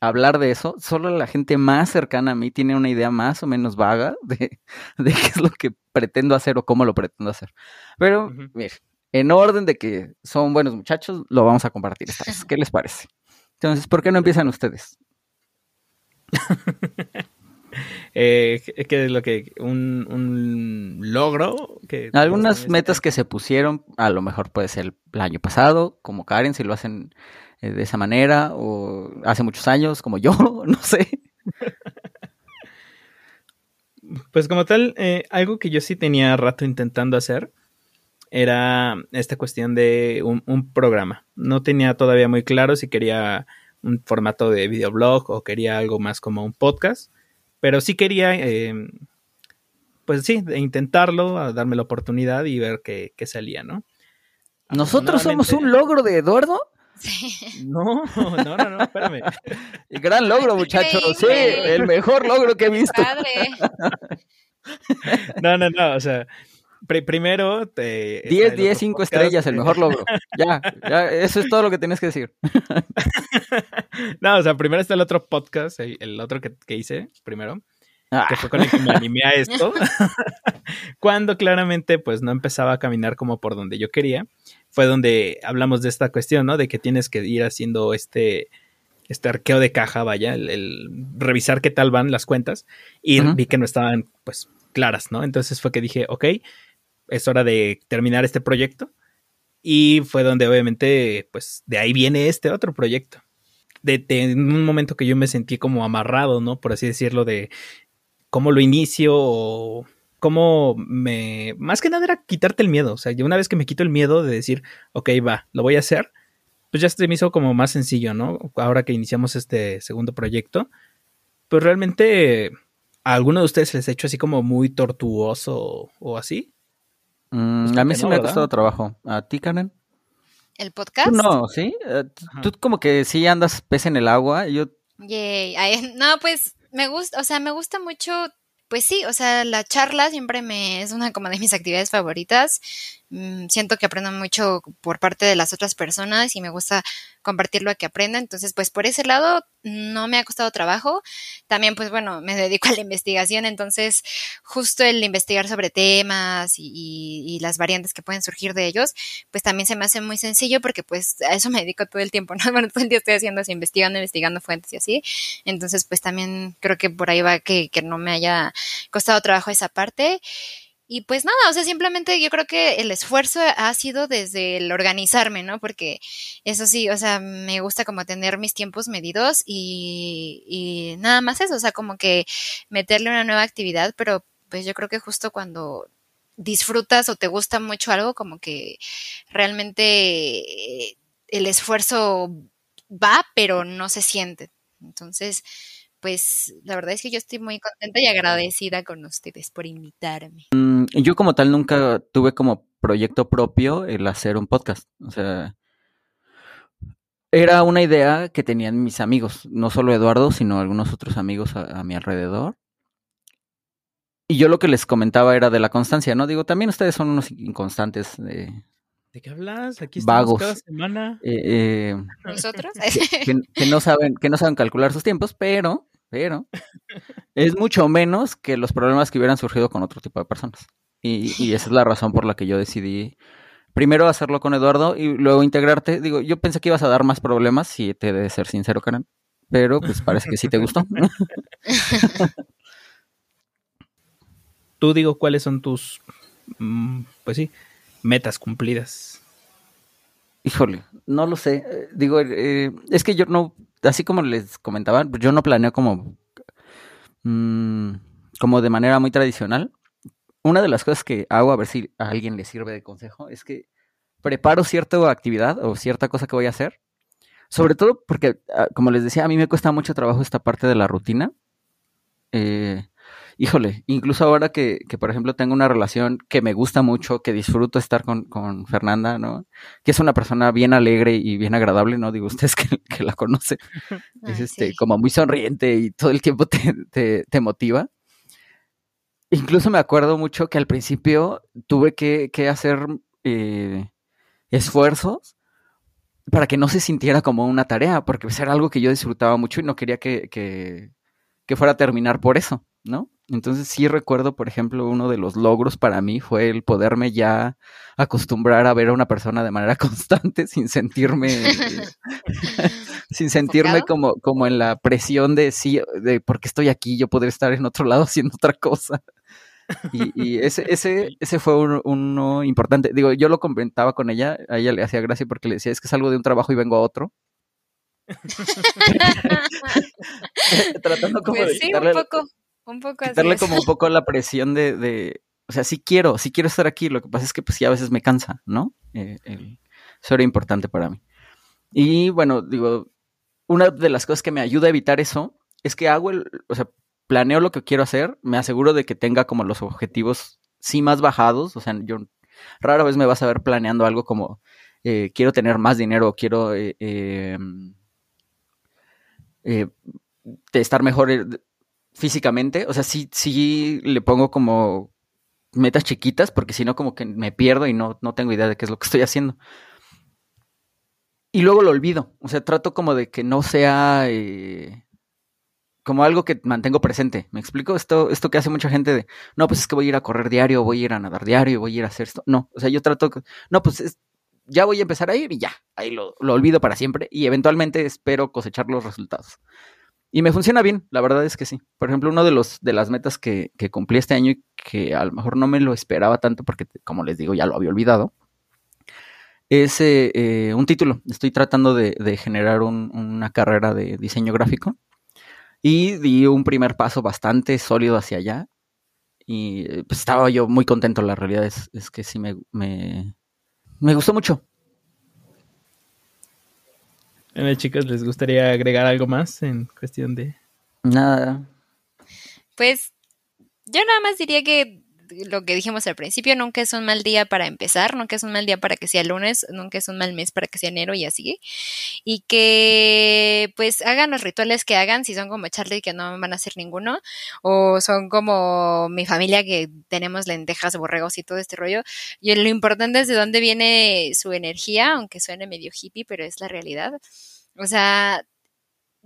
hablar de eso. Solo la gente más cercana a mí tiene una idea más o menos vaga *laughs* de, de qué es lo que pretendo hacer o cómo lo pretendo hacer. Pero, mire, en orden de que son buenos muchachos, lo vamos a compartir esta vez. ¿Qué les parece? Entonces, ¿por qué no *laughs* empiezan ustedes? *laughs* eh, ¿Qué es lo que un, un logro? Que Algunas metas que se pusieron, a lo mejor puede ser el año pasado, como Karen, si lo hacen eh, de esa manera, o hace muchos años, como yo, *laughs* no sé. Pues como tal, eh, algo que yo sí tenía rato intentando hacer era esta cuestión de un, programa. No tenía todavía muy claro si quería un formato de videoblog o quería algo más como un podcast, pero sí quería, eh, pues sí, intentarlo, darme la oportunidad y ver qué, qué salía, ¿no? ¿Nosotros somos un logro de Eduardo? No, *laughs* no, no, no, espérame. *laughs* Gran logro, muchachos. Sí, el mejor logro que he visto. *laughs* No, no, no, o sea, primero te... 10, 10, 5 estrellas, el mejor logro. Ya, ya, eso es todo lo que tienes que decir. *laughs* no, o sea, primero está el otro podcast, el otro que, que hice primero, que fue con el que me animé a esto, *laughs* cuando claramente pues no empezaba a caminar como por donde yo quería, fue donde hablamos de esta cuestión, ¿no? De que tienes que ir haciendo este, este arqueo de caja, vaya, el, revisar qué tal van las cuentas, y vi que no estaban pues claras, ¿no? Entonces fue que dije, ok, es hora de terminar este proyecto. Y fue donde obviamente, pues de ahí viene este otro proyecto. De, en un momento que yo me sentí como amarrado, ¿no? Por así decirlo, de cómo lo inicio o cómo me... Más que nada era quitarte el miedo. O sea, una vez que me quito el miedo de decir, ok, va, lo voy a hacer, pues ya se me hizo como más sencillo, ¿no? Ahora que iniciamos este segundo proyecto, pues realmente a alguno de ustedes les ha hecho así como muy tortuoso o así. Mm, a mí sí me ha costado trabajo. ¿A ti, Karen? ¿El podcast? no, ¿sí? Eh, tú como que sí andas pez en el agua. Yo... Yay. *laughs* no, pues me gusta, o sea, me gusta mucho pues sí, o sea, la charla siempre me es una como de mis actividades favoritas. Mm, siento que aprendo mucho por parte de las otras personas y me gusta compartirlo a que aprenda. Entonces, pues por ese lado no me ha costado trabajo. También, pues bueno, me *laughs* dedico a la investigación, entonces justo el investigar sobre temas y, las variantes que pueden surgir de ellos, pues también se me hace muy sencillo porque pues a eso me dedico todo el tiempo, ¿no? *laughs* Bueno, todo el día estoy haciendo así, investigando, investigando fuentes y así. Entonces, pues también creo que por ahí va que, que no me haya costado trabajo esa parte. Y pues nada, o sea, simplemente yo creo que el esfuerzo ha sido desde el organizarme, ¿no? Porque eso sí, o sea, me gusta como tener mis tiempos medidos y, nada más eso, o sea, como que meterle una nueva actividad, pero pues yo creo que justo cuando disfrutas o te gusta mucho algo, como que realmente el esfuerzo va, pero no se siente. Entonces, pues la verdad es que yo estoy muy contenta y agradecida con ustedes por invitarme. Mm, yo como tal nunca tuve como proyecto propio el hacer un podcast. O sea, era una idea que tenían mis amigos, no solo Eduardo, sino algunos otros amigos a, mi alrededor. Y yo lo que les comentaba era de la constancia, ¿no? Digo, también ustedes son unos inconstantes. ¿De qué hablas? Aquí estamos vagos, cada semana. Eh, eh, ¿Nosotros? *laughs* *laughs* que, no saben, que no saben calcular sus tiempos, pero, pero es mucho menos que los problemas que hubieran surgido con otro tipo de personas. Y, y esa es la razón por la que yo decidí primero hacerlo con Eduardo y luego integrarte. Digo, yo pensé que ibas a dar más problemas, si te de ser sincero, Karen. Pero pues parece que sí te gustó. *laughs* Tú digo, ¿cuáles son tus, mm, pues sí, metas cumplidas? Híjole, no lo sé. Eh, digo, eh, es que yo no, así como les comentaba, yo no planeo como, mm, como de manera muy tradicional una de las cosas que hago, a ver si a alguien le sirve de consejo, es que preparo cierta actividad o cierta cosa que voy a hacer. Sobre todo porque, ah, como les decía, a mí me cuesta mucho trabajo esta parte de la rutina. Eh, híjole, incluso ahora que, que, por ejemplo, tengo una relación que me gusta mucho, que disfruto estar con, con Fernanda, ¿no? Que es una persona bien alegre y bien agradable, ¿no? Digo, ustedes que, que la conocen. *laughs* es este, como muy sonriente y todo el tiempo te, te, te motiva. Incluso me acuerdo mucho que al principio tuve que, hacer eh, esfuerzos para que no se sintiera como una tarea, porque pues, era algo que yo disfrutaba mucho y no quería que, que, fuera a terminar por eso, ¿no? Entonces sí recuerdo, por ejemplo, uno de los logros para mí fue el poderme ya acostumbrar a ver a una persona de manera *laughs* constante sin sentirme *laughs* sin sentirme como, como en la presión de sí, de porque estoy aquí, yo podría estar en otro lado *laughs* haciendo otra cosa. Y, ese, ese, ese fue uno, importante. Digo, yo lo comentaba con ella, a ella le hacía gracia porque le decía, es que salgo de un trabajo y vengo a otro. Tratando como pues de sí, un poco, un poco quitarle como un poco la presión de, de, o sea, sí quiero, sí quiero estar aquí, lo que pasa es que pues sí a veces me cansa, ¿no? Eh, eso era importante para mí. Y bueno, digo, una de las cosas que me ayuda a evitar eso es que hago el, o sea, planeo lo que quiero hacer, me aseguro de que tenga como los objetivos sí más bajados, o sea, yo rara vez me vas a ver planeando algo como eh, quiero tener más dinero, quiero eh, em, eh, estar mejor físicamente, o sea, sí, sí le pongo como metas chiquitas, porque si no como que me pierdo y no, no tengo idea de qué es lo que estoy haciendo. Y luego lo olvido, o sea, trato como de que no sea como algo que mantengo presente. ¿Me explico? Esto, esto que hace mucha gente de, no, pues es que voy a ir a correr diario, voy a ir a nadar diario, voy a ir a hacer esto. No, o sea, yo trato, no, pues ya voy a empezar a ir y ya, ahí lo, olvido para siempre y eventualmente espero cosechar los resultados. Y me funciona bien, la verdad es que sí. Por ejemplo, uno de los de las metas que, cumplí este año y que a lo mejor no me lo esperaba tanto porque, como les digo, ya lo había olvidado, es eh, eh, un título. Estoy tratando de, generar una carrera de diseño gráfico y di un primer paso bastante sólido hacia allá. Y eh, pues estaba yo muy contento, la realidad es, es que sí me, me, me gustó mucho. Bueno, chicos, ¿les gustaría agregar algo más en cuestión de...? Nada. Pues yo nada más diría que lo que dijimos al principio, nunca es un mal día para empezar, nunca es un mal día para que sea lunes, nunca es un mal mes para que sea enero y así. Y que pues hagan los rituales que hagan, si son como Charlie que no van a hacer ninguno, o son como mi familia que tenemos lentejas, borregos y todo este rollo. Y lo importante es de dónde viene su energía, aunque suene medio hippie, pero es la realidad. O sea,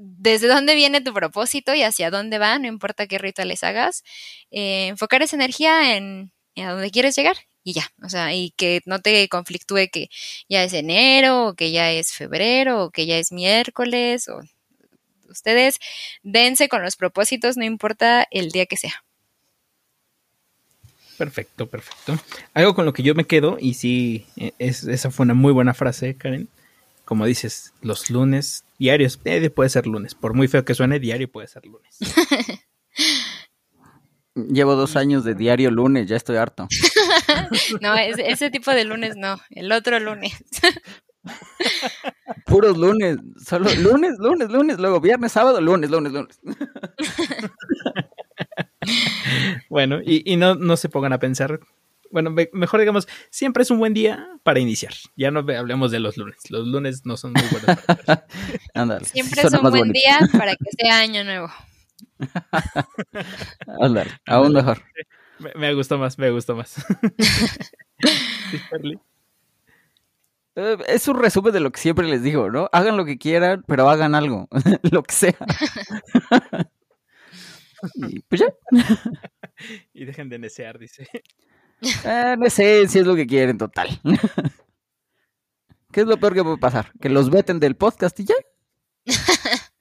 desde dónde viene tu propósito y hacia dónde va, no importa qué rituales hagas, eh, enfocar esa energía en, a dónde quieres llegar y ya, o sea, y que no te conflictúe que ya es enero, o que ya es febrero, o que ya es miércoles, o ustedes dense con los propósitos, no importa el día que sea. Perfecto, perfecto. Algo con lo que yo me quedo, y sí, e, es, esa fue una muy buena frase, Karen, como dices, los lunes diarios, eh, puede ser lunes, por muy feo que suene, diario puede ser lunes. *laughs* Llevo dos años de diario lunes, ya estoy harto. *laughs* no, ese, tipo de lunes no, el otro lunes. *laughs* Puros lunes, solo lunes, lunes, lunes, luego viernes, sábado, lunes, lunes, lunes. bueno, y, y no, no se pongan a pensar. Bueno, me- mejor digamos, siempre es un buen día para iniciar. Ya no hablemos de los lunes. Los lunes no son muy buenos. para. *laughs* Ándale. Siempre suena es un buen bonito. día para que sea año nuevo. *laughs* Ándale, aún mejor. me, me gustó más, me gustó más. *laughs* Eh, Es un resumen de lo que siempre les digo, ¿no? Hagan lo que quieran, pero hagan algo, lo que sea. y pues ya, Y dejen de necear, dice. Eh, no sé si es lo que quieren, total. *laughs* ¿Qué es lo peor que puede pasar? Que los veten del podcast y ya. *laughs*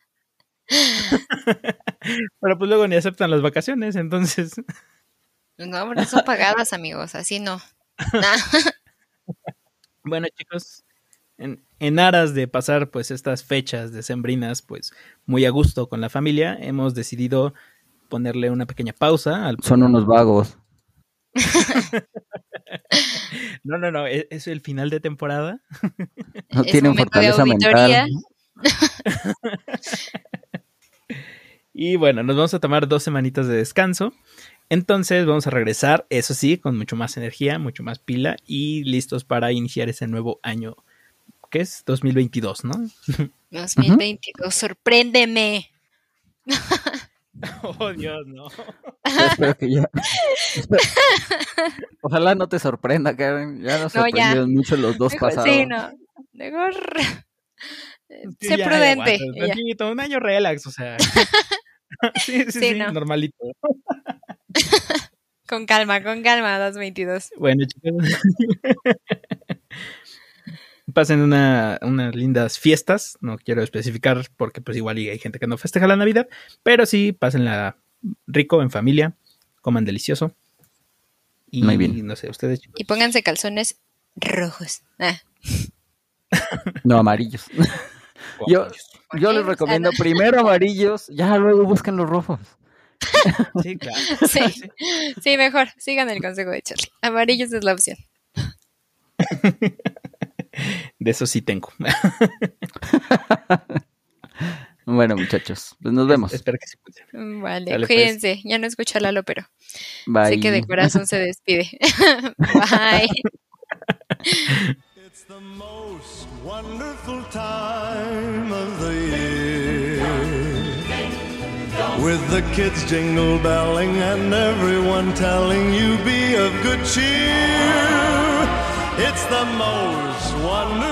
Pero pues luego ni aceptan las vacaciones, entonces. No, pero son pagadas, amigos, así no. Nah. *laughs* Bueno, chicos, en, en aras de pasar pues estas fechas decembrinas pues muy a gusto con la familia, hemos decidido ponerle una pequeña pausa al Son unos vagos. No, no, no, es, es el final de temporada. No Es tienen fortaleza mental. Y bueno, nos vamos a tomar dos semanitas de descanso. Entonces vamos a regresar, eso sí, con mucho más energía, mucho más pila y listos para iniciar ese nuevo año, que es 2022, ¿no? 2022, sorpréndeme. *laughs* *laughs* Oh, Dios, no. *laughs* Espero que ya. *laughs* Ojalá no te sorprenda, Karen. Ya nos No, ya. sorprendieron mucho los dos Mejor- pasados. Sí, no. Mejor. eh, Sí, sé ya, prudente. ya. un año relax, o sea. sí, sí, Sí, sí, no. normalito. Con calma, con calma, 2022. Bueno, chicos. Pasen una, unas lindas fiestas. No quiero especificar porque pues igual hay gente que no festeja la Navidad. Pero sí, pásenla rico en familia. Coman delicioso. Y Muy bien. no sé, ustedes chicos. Y pónganse calzones rojos. Ah, *laughs* No, amarillos. Yo, yo les recomiendo primero amarillos, ya luego busquen los rojos. Sí, claro. *laughs* Sí. Sí, mejor. Sigan el consejo de Charlie. Amarillos es la opción. *laughs* De eso sí tengo. *laughs* Bueno, muchachos, pues nos vemos. Espero que sí funcione. Vale, Dale, pues. cuídense. Ya no escucho a Lalo, pero Bye. sé que de corazón se despide. *laughs* Bye. It's the most wonderful time of the year. With the kids jingle belling and everyone telling you be of good cheer. It's the most wonderful